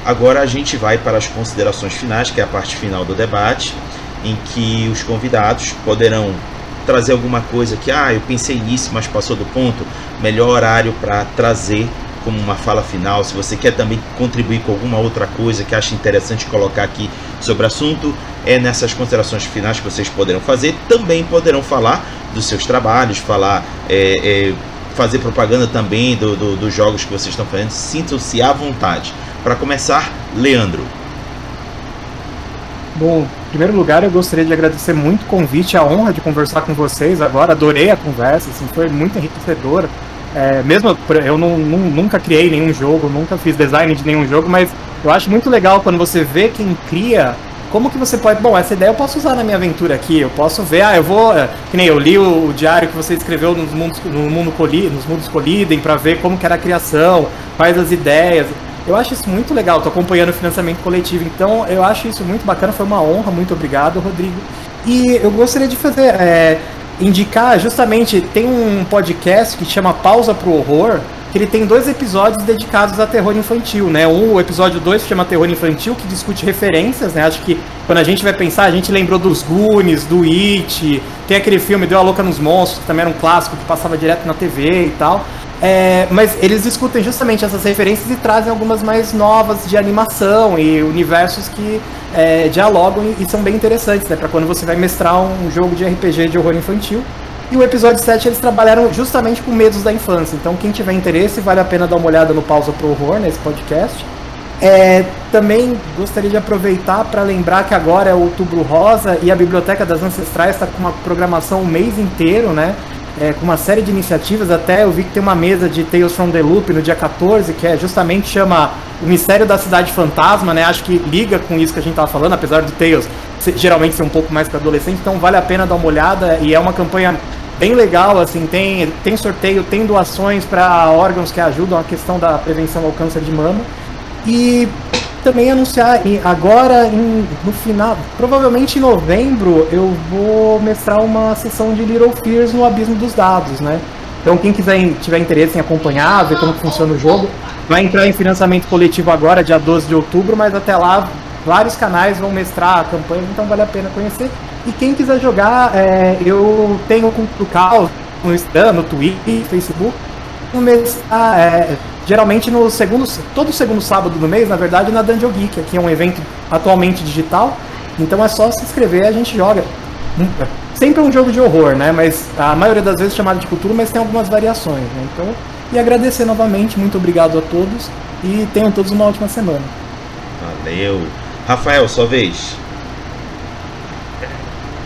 Agora a gente vai para as considerações finais, que é a parte final do debate, em que os convidados poderão trazer alguma coisa que, ah, eu pensei nisso, mas passou do ponto. Melhor horário para trazer como uma fala final. Se você quer também contribuir com alguma outra coisa que acha interessante colocar aqui sobre o assunto, é nessas considerações finais que vocês poderão fazer. Também poderão falar dos seus trabalhos, falar. É, é, fazer propaganda também do, do, dos jogos que vocês estão fazendo, sintam-se à vontade. Para começar, Leandro. Bom, em primeiro lugar, eu gostaria de agradecer muito o convite, a honra de conversar com vocês agora. Adorei a conversa, assim, foi muito enriquecedora. É, mesmo eu não, não, nunca criei nenhum jogo, nunca fiz design de nenhum jogo, mas eu acho muito legal quando você vê quem cria como que você pode. Bom, essa ideia eu posso usar na minha aventura aqui. Eu posso ver, ah, eu vou. É, que nem eu li o, o diário que você escreveu nos mundos, no mundo coli, nos mundos colidem para ver como que era a criação, quais as ideias. Eu acho isso muito legal, tô acompanhando o financiamento coletivo, então eu acho isso muito bacana, foi uma honra, muito obrigado, Rodrigo. E eu gostaria de fazer, é, indicar justamente, tem um podcast que chama Pausa pro Horror, que ele tem dois episódios dedicados a terror infantil, né? Um, o episódio 2 chama Terror Infantil, que discute referências, né? Acho que quando a gente vai pensar, a gente lembrou dos Goonies, do It, tem aquele filme Deu a Louca nos Monstros, que também era um clássico que passava direto na TV e tal. É, mas eles discutem justamente essas referências e trazem algumas mais novas de animação e universos que é, dialogam e, são bem interessantes, né? Para quando você vai mestrar um jogo de RPG de horror infantil. E o episódio 7 eles trabalharam justamente com medos da infância. Então, quem tiver interesse, vale a pena dar uma olhada no Pausa Pro Horror, nesse podcast. É, também gostaria de aproveitar para lembrar que agora é outubro rosa e a Biblioteca das Ancestrais está com uma programação o mês inteiro, né? É, com uma série de iniciativas. Até eu vi que tem uma mesa de Tales from the Loop no dia 14, que é justamente chama o Mistério da Cidade Fantasma, né? Acho que liga com isso que a gente estava falando, apesar do Tales geralmente ser um pouco mais para adolescente, então vale a pena dar uma olhada e é uma campanha bem legal, assim, tem, tem sorteio, tem doações para órgãos que ajudam a questão da prevenção ao câncer de mama. E também anunciar agora em, no final, provavelmente em novembro, eu vou mestrar uma sessão de Little Fears no Abismo dos Dados, né? Então quem quiser tiver interesse em acompanhar, ver como funciona o jogo, vai entrar em financiamento coletivo agora, dia 12 de outubro, mas até lá vários canais vão mestrar a campanha, então vale a pena conhecer. E quem quiser jogar, é, eu tenho o Caos no Instagram, no Twitter, Facebook. No mês, ah, é, geralmente no segundo, todo segundo sábado do mês, na verdade, na Dungeon Geek, que é um evento atualmente digital. Então é só se inscrever, a gente joga. Sempre é um jogo de horror, né? Mas a maioria das vezes chamado de cultura, mas tem algumas variações, né? Então, e agradecer novamente, muito obrigado a todos e tenham todos uma ótima semana. Valeu. Rafael, sua vez.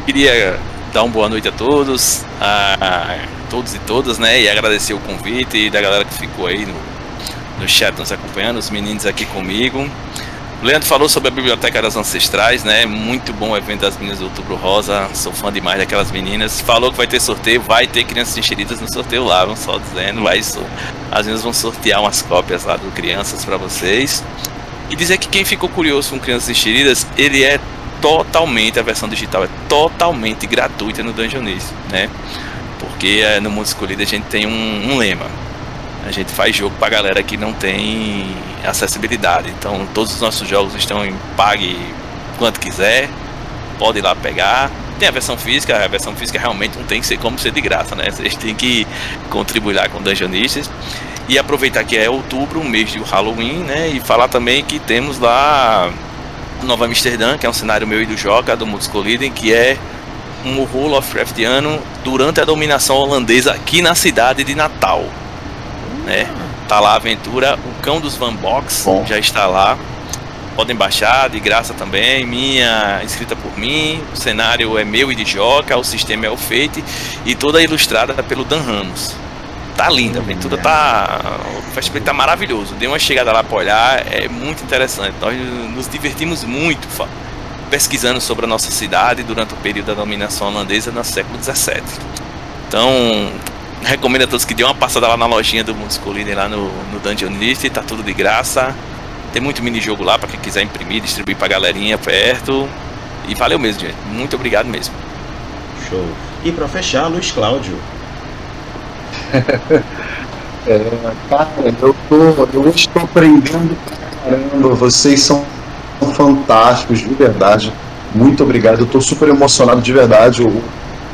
Queria dar uma boa noite a todos, a todos e todas, né? E agradecer o convite e da galera que ficou aí no, no chat nos acompanhando, os meninos aqui comigo. O Leandro falou sobre a Biblioteca das Ancestrais, né? Muito bom o evento das meninas do Outubro Rosa. Sou fã demais daquelas meninas. Falou que vai ter sorteio, vai ter crianças enxeridas no sorteio lá, vamos só dizendo. Vai, as meninas vão sortear umas cópias lá do Crianças para vocês. E dizer que quem ficou curioso com Crianças Enxeridas, ele é totalmente, a versão digital é totalmente gratuita no Dungeonice, né? Porque é, no Mundo Escolhido a gente tem um, um lema. A gente faz jogo pra galera que não tem acessibilidade. Então todos os nossos jogos estão em pague quanto quiser. Pode ir lá pegar. Tem a versão física, a versão física realmente não tem que ser como ser de graça, né? Vocês têm que contribuir lá com Dungeonistas. E aproveitar que é outubro, mês de Halloween, né? E falar também que temos lá Nova Amsterdã, que é um cenário meu e do Joca, do Mundos Collidem, que é um horror Lovecraftiano durante a dominação holandesa aqui na cidade de Natal. Né? Tá lá a aventura, o Cão dos Van Box Bom. já está lá. Podem baixar de graça também, minha escrita por mim. O cenário é meu e de Joca, o sistema é o Fate e toda ilustrada pelo Dan Ramos. Tá linda, a aventura tá. O festival tá maravilhoso. Dê uma chegada lá pra olhar, é muito interessante. Nós nos divertimos muito fa- pesquisando sobre a nossa cidade durante o período da dominação holandesa no século XVII. Então, recomendo a todos que dêem uma passada lá na lojinha do Mundos Collider, lá no, no Dungeon List, tá tudo de graça. Tem muito minijogo lá para quem quiser imprimir, distribuir pra galerinha perto. E valeu mesmo, gente. Muito obrigado mesmo. Show. E para fechar, Luiz Cláudio. É, cara, eu, tô, eu estou aprendendo pra caramba. Vocês são fantásticos, de verdade. Muito obrigado. Eu estou super emocionado de verdade. Eu,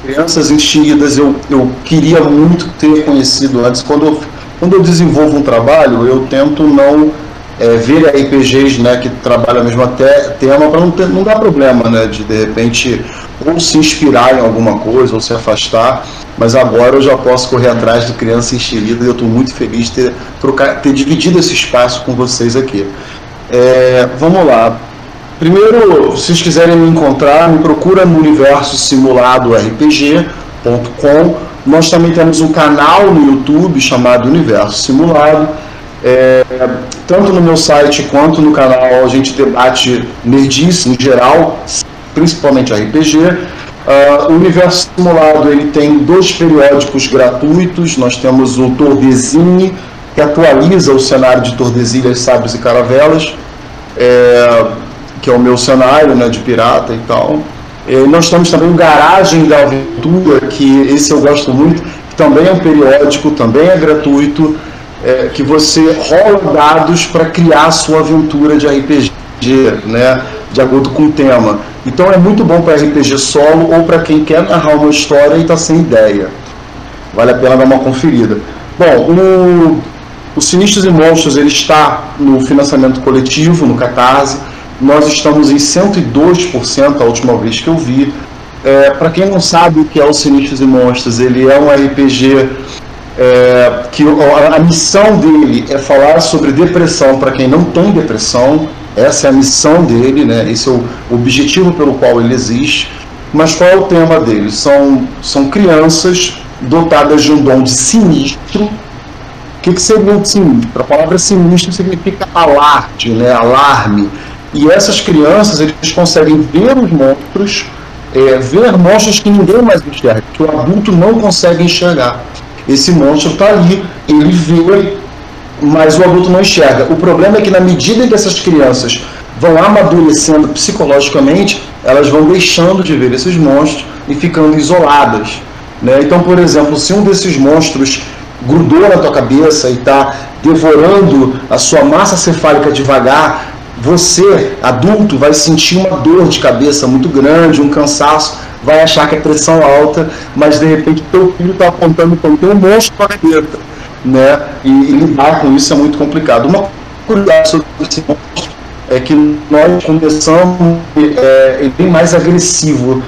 crianças Extinguidas eu, eu queria muito ter conhecido antes. Quando eu, quando eu desenvolvo um trabalho, eu tento não é, ver RPGs né, que trabalham a mesma te- tema para não, não dar problema, né? De de repente ou se inspirar em alguma coisa ou se afastar. Mas agora eu já posso correr atrás de criança enxerida e eu estou muito feliz de ter, trocar, ter dividido esse espaço com vocês aqui. É, vamos lá. Primeiro, se vocês quiserem me encontrar, me procura no universo simulado RPG.com. Nós também temos um canal no YouTube chamado Universo Simulado. É, tanto no meu site quanto no canal a gente debate nerdice em geral, principalmente RPG. Ah, o Universo Simulado ele tem dois periódicos gratuitos. Nós temos o Tordesilhas, que atualiza o cenário de Tordesilhas, Sábios e Caravelas, é, que é o meu cenário né, de pirata e tal. E nós temos também o Garagem da Aventura, que esse eu gosto muito, que também é um periódico, também é gratuito, é, que você rola dados para criar a sua aventura de RPG, né, de acordo com o tema. Então é muito bom para RPG solo ou para quem quer narrar uma história e está sem ideia. Vale a pena dar uma conferida. Bom, o, o Sinistros e Monstros ele está no financiamento coletivo, no Catarse. Nós estamos em 102% a última vez que eu vi. É, para quem não sabe o que é o Sinistros e Monstros, ele é um RPG é, que a, a missão dele é falar sobre depressão para quem não tem depressão. Essa é a missão dele, né? esse é o objetivo pelo qual ele existe. Mas qual é o tema dele? São, são crianças dotadas de um dom de sinistro. O que, que seria um sinistro? A palavra sinistro significa alarde, né? alarme. E essas crianças eles conseguem ver os monstros, é, ver monstros que ninguém mais enxerga, que o adulto não consegue enxergar. Esse monstro está ali, ele vê, mas o adulto não enxerga. O problema é que na medida que essas crianças vão amadurecendo psicologicamente, elas vão deixando de ver esses monstros e ficando isoladas. Né? Então, por exemplo, se um desses monstros grudou na tua cabeça e está devorando a sua massa cefálica devagar, você, adulto, vai sentir uma dor de cabeça muito grande, um cansaço, vai achar que é pressão alta, mas de repente teu filho está apontando para o teu monstro para a cabeça. Né? E, e lidar com isso é muito complicado. Uma curiosidade sobre esse monstro é que nós começamos é, ele bem mais agressivo.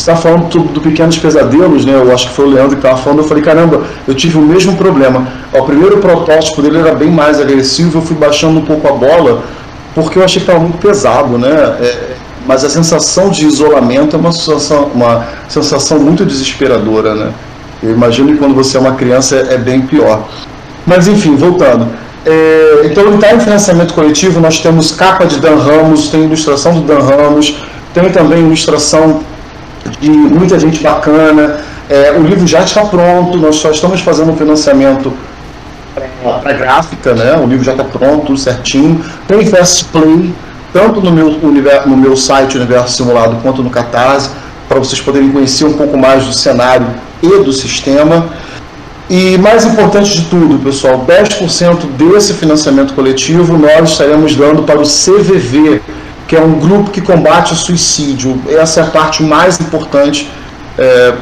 Você está falando do, do Pequenos Pesadelos, né? Eu acho que foi o Leandro que estava falando. Eu falei, caramba, eu tive o mesmo problema. O primeiro protótipo dele era bem mais agressivo. Eu fui baixando um pouco a bola porque eu achei que estava muito pesado, né? É, mas a sensação de isolamento é uma sensação, uma sensação muito desesperadora, né? Eu imagino que quando você é uma criança é, é bem pior. Mas enfim, voltando. É, então ele está em financiamento coletivo, nós temos capa de Dan Ramos, tem ilustração do Dan Ramos, tem também ilustração de muita gente bacana. É, o livro já está pronto, nós só estamos fazendo um financiamento para gráfica, né? O livro já está pronto, certinho. Tem Fast Play, tanto no meu, no meu site Universo Simulado quanto no Catarse, para vocês poderem conhecer um pouco mais do cenário e do sistema. E mais importante de tudo, pessoal, 10% desse financiamento coletivo nós estaremos dando para o CVV, que é um grupo que combate o suicídio. Essa é a parte mais importante, é,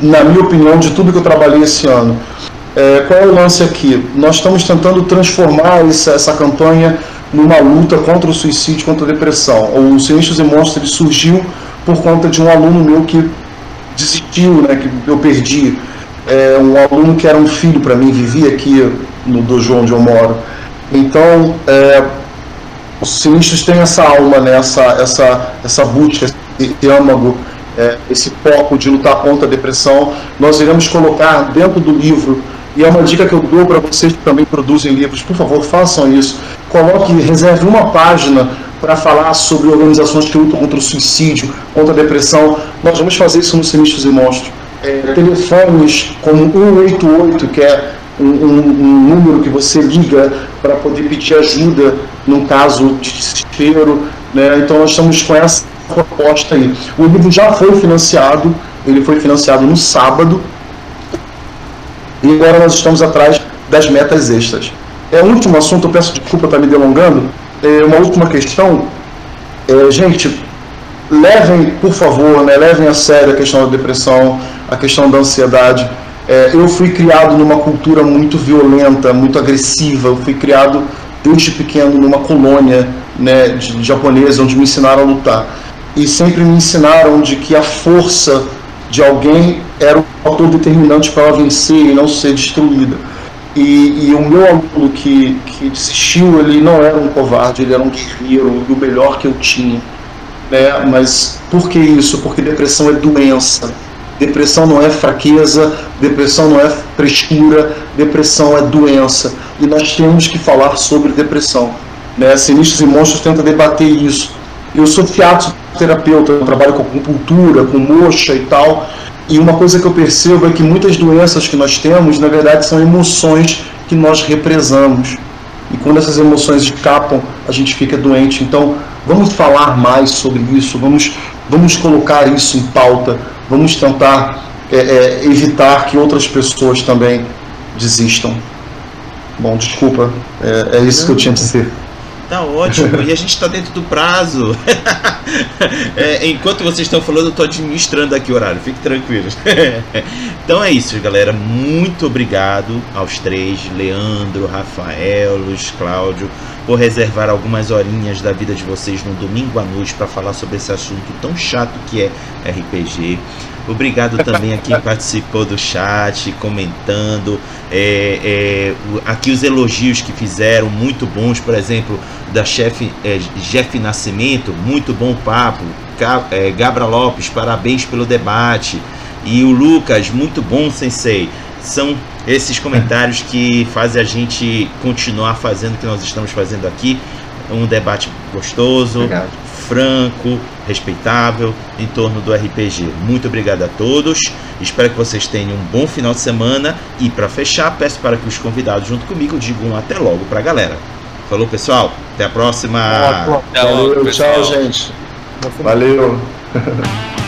na minha opinião, de tudo que eu trabalhei esse ano. É, qual é o lance aqui? Nós estamos tentando transformar essa, essa campanha numa luta contra o suicídio, contra a depressão. O Sinistros e Monstros surgiu por conta de um aluno meu que desistiu, né, que eu perdi. É, um aluno que era um filho para mim, vivia aqui no dojo onde eu moro. Então, é, os sinistros têm essa alma, né, essa, essa, essa busca, esse âmago, é, esse foco de lutar contra a depressão. Nós iremos colocar dentro do livro, e é uma dica que eu dou para vocês que também produzem livros, por favor, façam isso. Coloque, reserve uma página para falar sobre organizações que lutam contra o suicídio, contra a depressão. Nós vamos fazer isso no Sinistros e Monstros. É, telefones como 188, que é um, um, um número que você liga para poder pedir ajuda num caso de desespero. Né? Então nós estamos com essa proposta aí. O livro já foi financiado, ele foi financiado no sábado, e agora nós estamos atrás das metas extras. É um último assunto, eu peço desculpa estar me delongando. É uma última questão. É, gente, levem, por favor, né, levem a sério a questão da depressão, a questão da ansiedade. É, eu fui criado numa cultura muito violenta, muito agressiva. Eu fui criado desde pequeno numa colônia né, de, de japonesa, onde me ensinaram a lutar. E sempre me ensinaram de que a força de alguém era o fator determinante para ela vencer e não ser destruída. E, e, o meu aluno que, que desistiu, ele não era um covarde, ele era um guerreiro, o melhor que eu tinha. Né? Mas por que isso? Porque depressão é doença. Depressão não é fraqueza, depressão não é frescura, depressão é doença. E nós temos que falar sobre depressão. Né? Sinistros e Monstros tenta debater isso. Eu sou terapeuta, eu trabalho com acupuntura, com moxa e tal. E uma coisa que eu percebo é que muitas doenças que nós temos, na verdade, são emoções que nós represamos. E quando essas emoções escapam, a gente fica doente. Então, vamos falar mais sobre isso, vamos, vamos colocar isso em pauta, vamos tentar é, é, evitar que outras pessoas também desistam. Bom, desculpa, é, é isso que eu tinha a dizer. Tá ótimo, e a gente está dentro do prazo. é, enquanto vocês estão falando, eu estou administrando aqui o horário, fique tranquilos. então é isso, galera. Muito obrigado aos três: Leandro, Rafael, Luiz Cláudio, por reservar algumas horinhas da vida de vocês no domingo à noite para falar sobre esse assunto tão chato que é RPG. Obrigado também a quem participou do chat, comentando. É, é, aqui os elogios que fizeram, muito bons, por exemplo, da chefe é, Jeff Nascimento, muito bom papo. É, Gabra Lopes, parabéns pelo debate. E o Lucas, muito bom, sensei. São esses comentários que fazem a gente continuar fazendo o que nós estamos fazendo aqui. Um debate gostoso, Obrigado franco, respeitável em torno do RPG. Muito obrigado a todos. Espero que vocês tenham um bom final de semana e para fechar, peço para que os convidados junto comigo digam até logo para a galera. Falou, pessoal. Até a próxima. Valeu, tchau, gente. Valeu.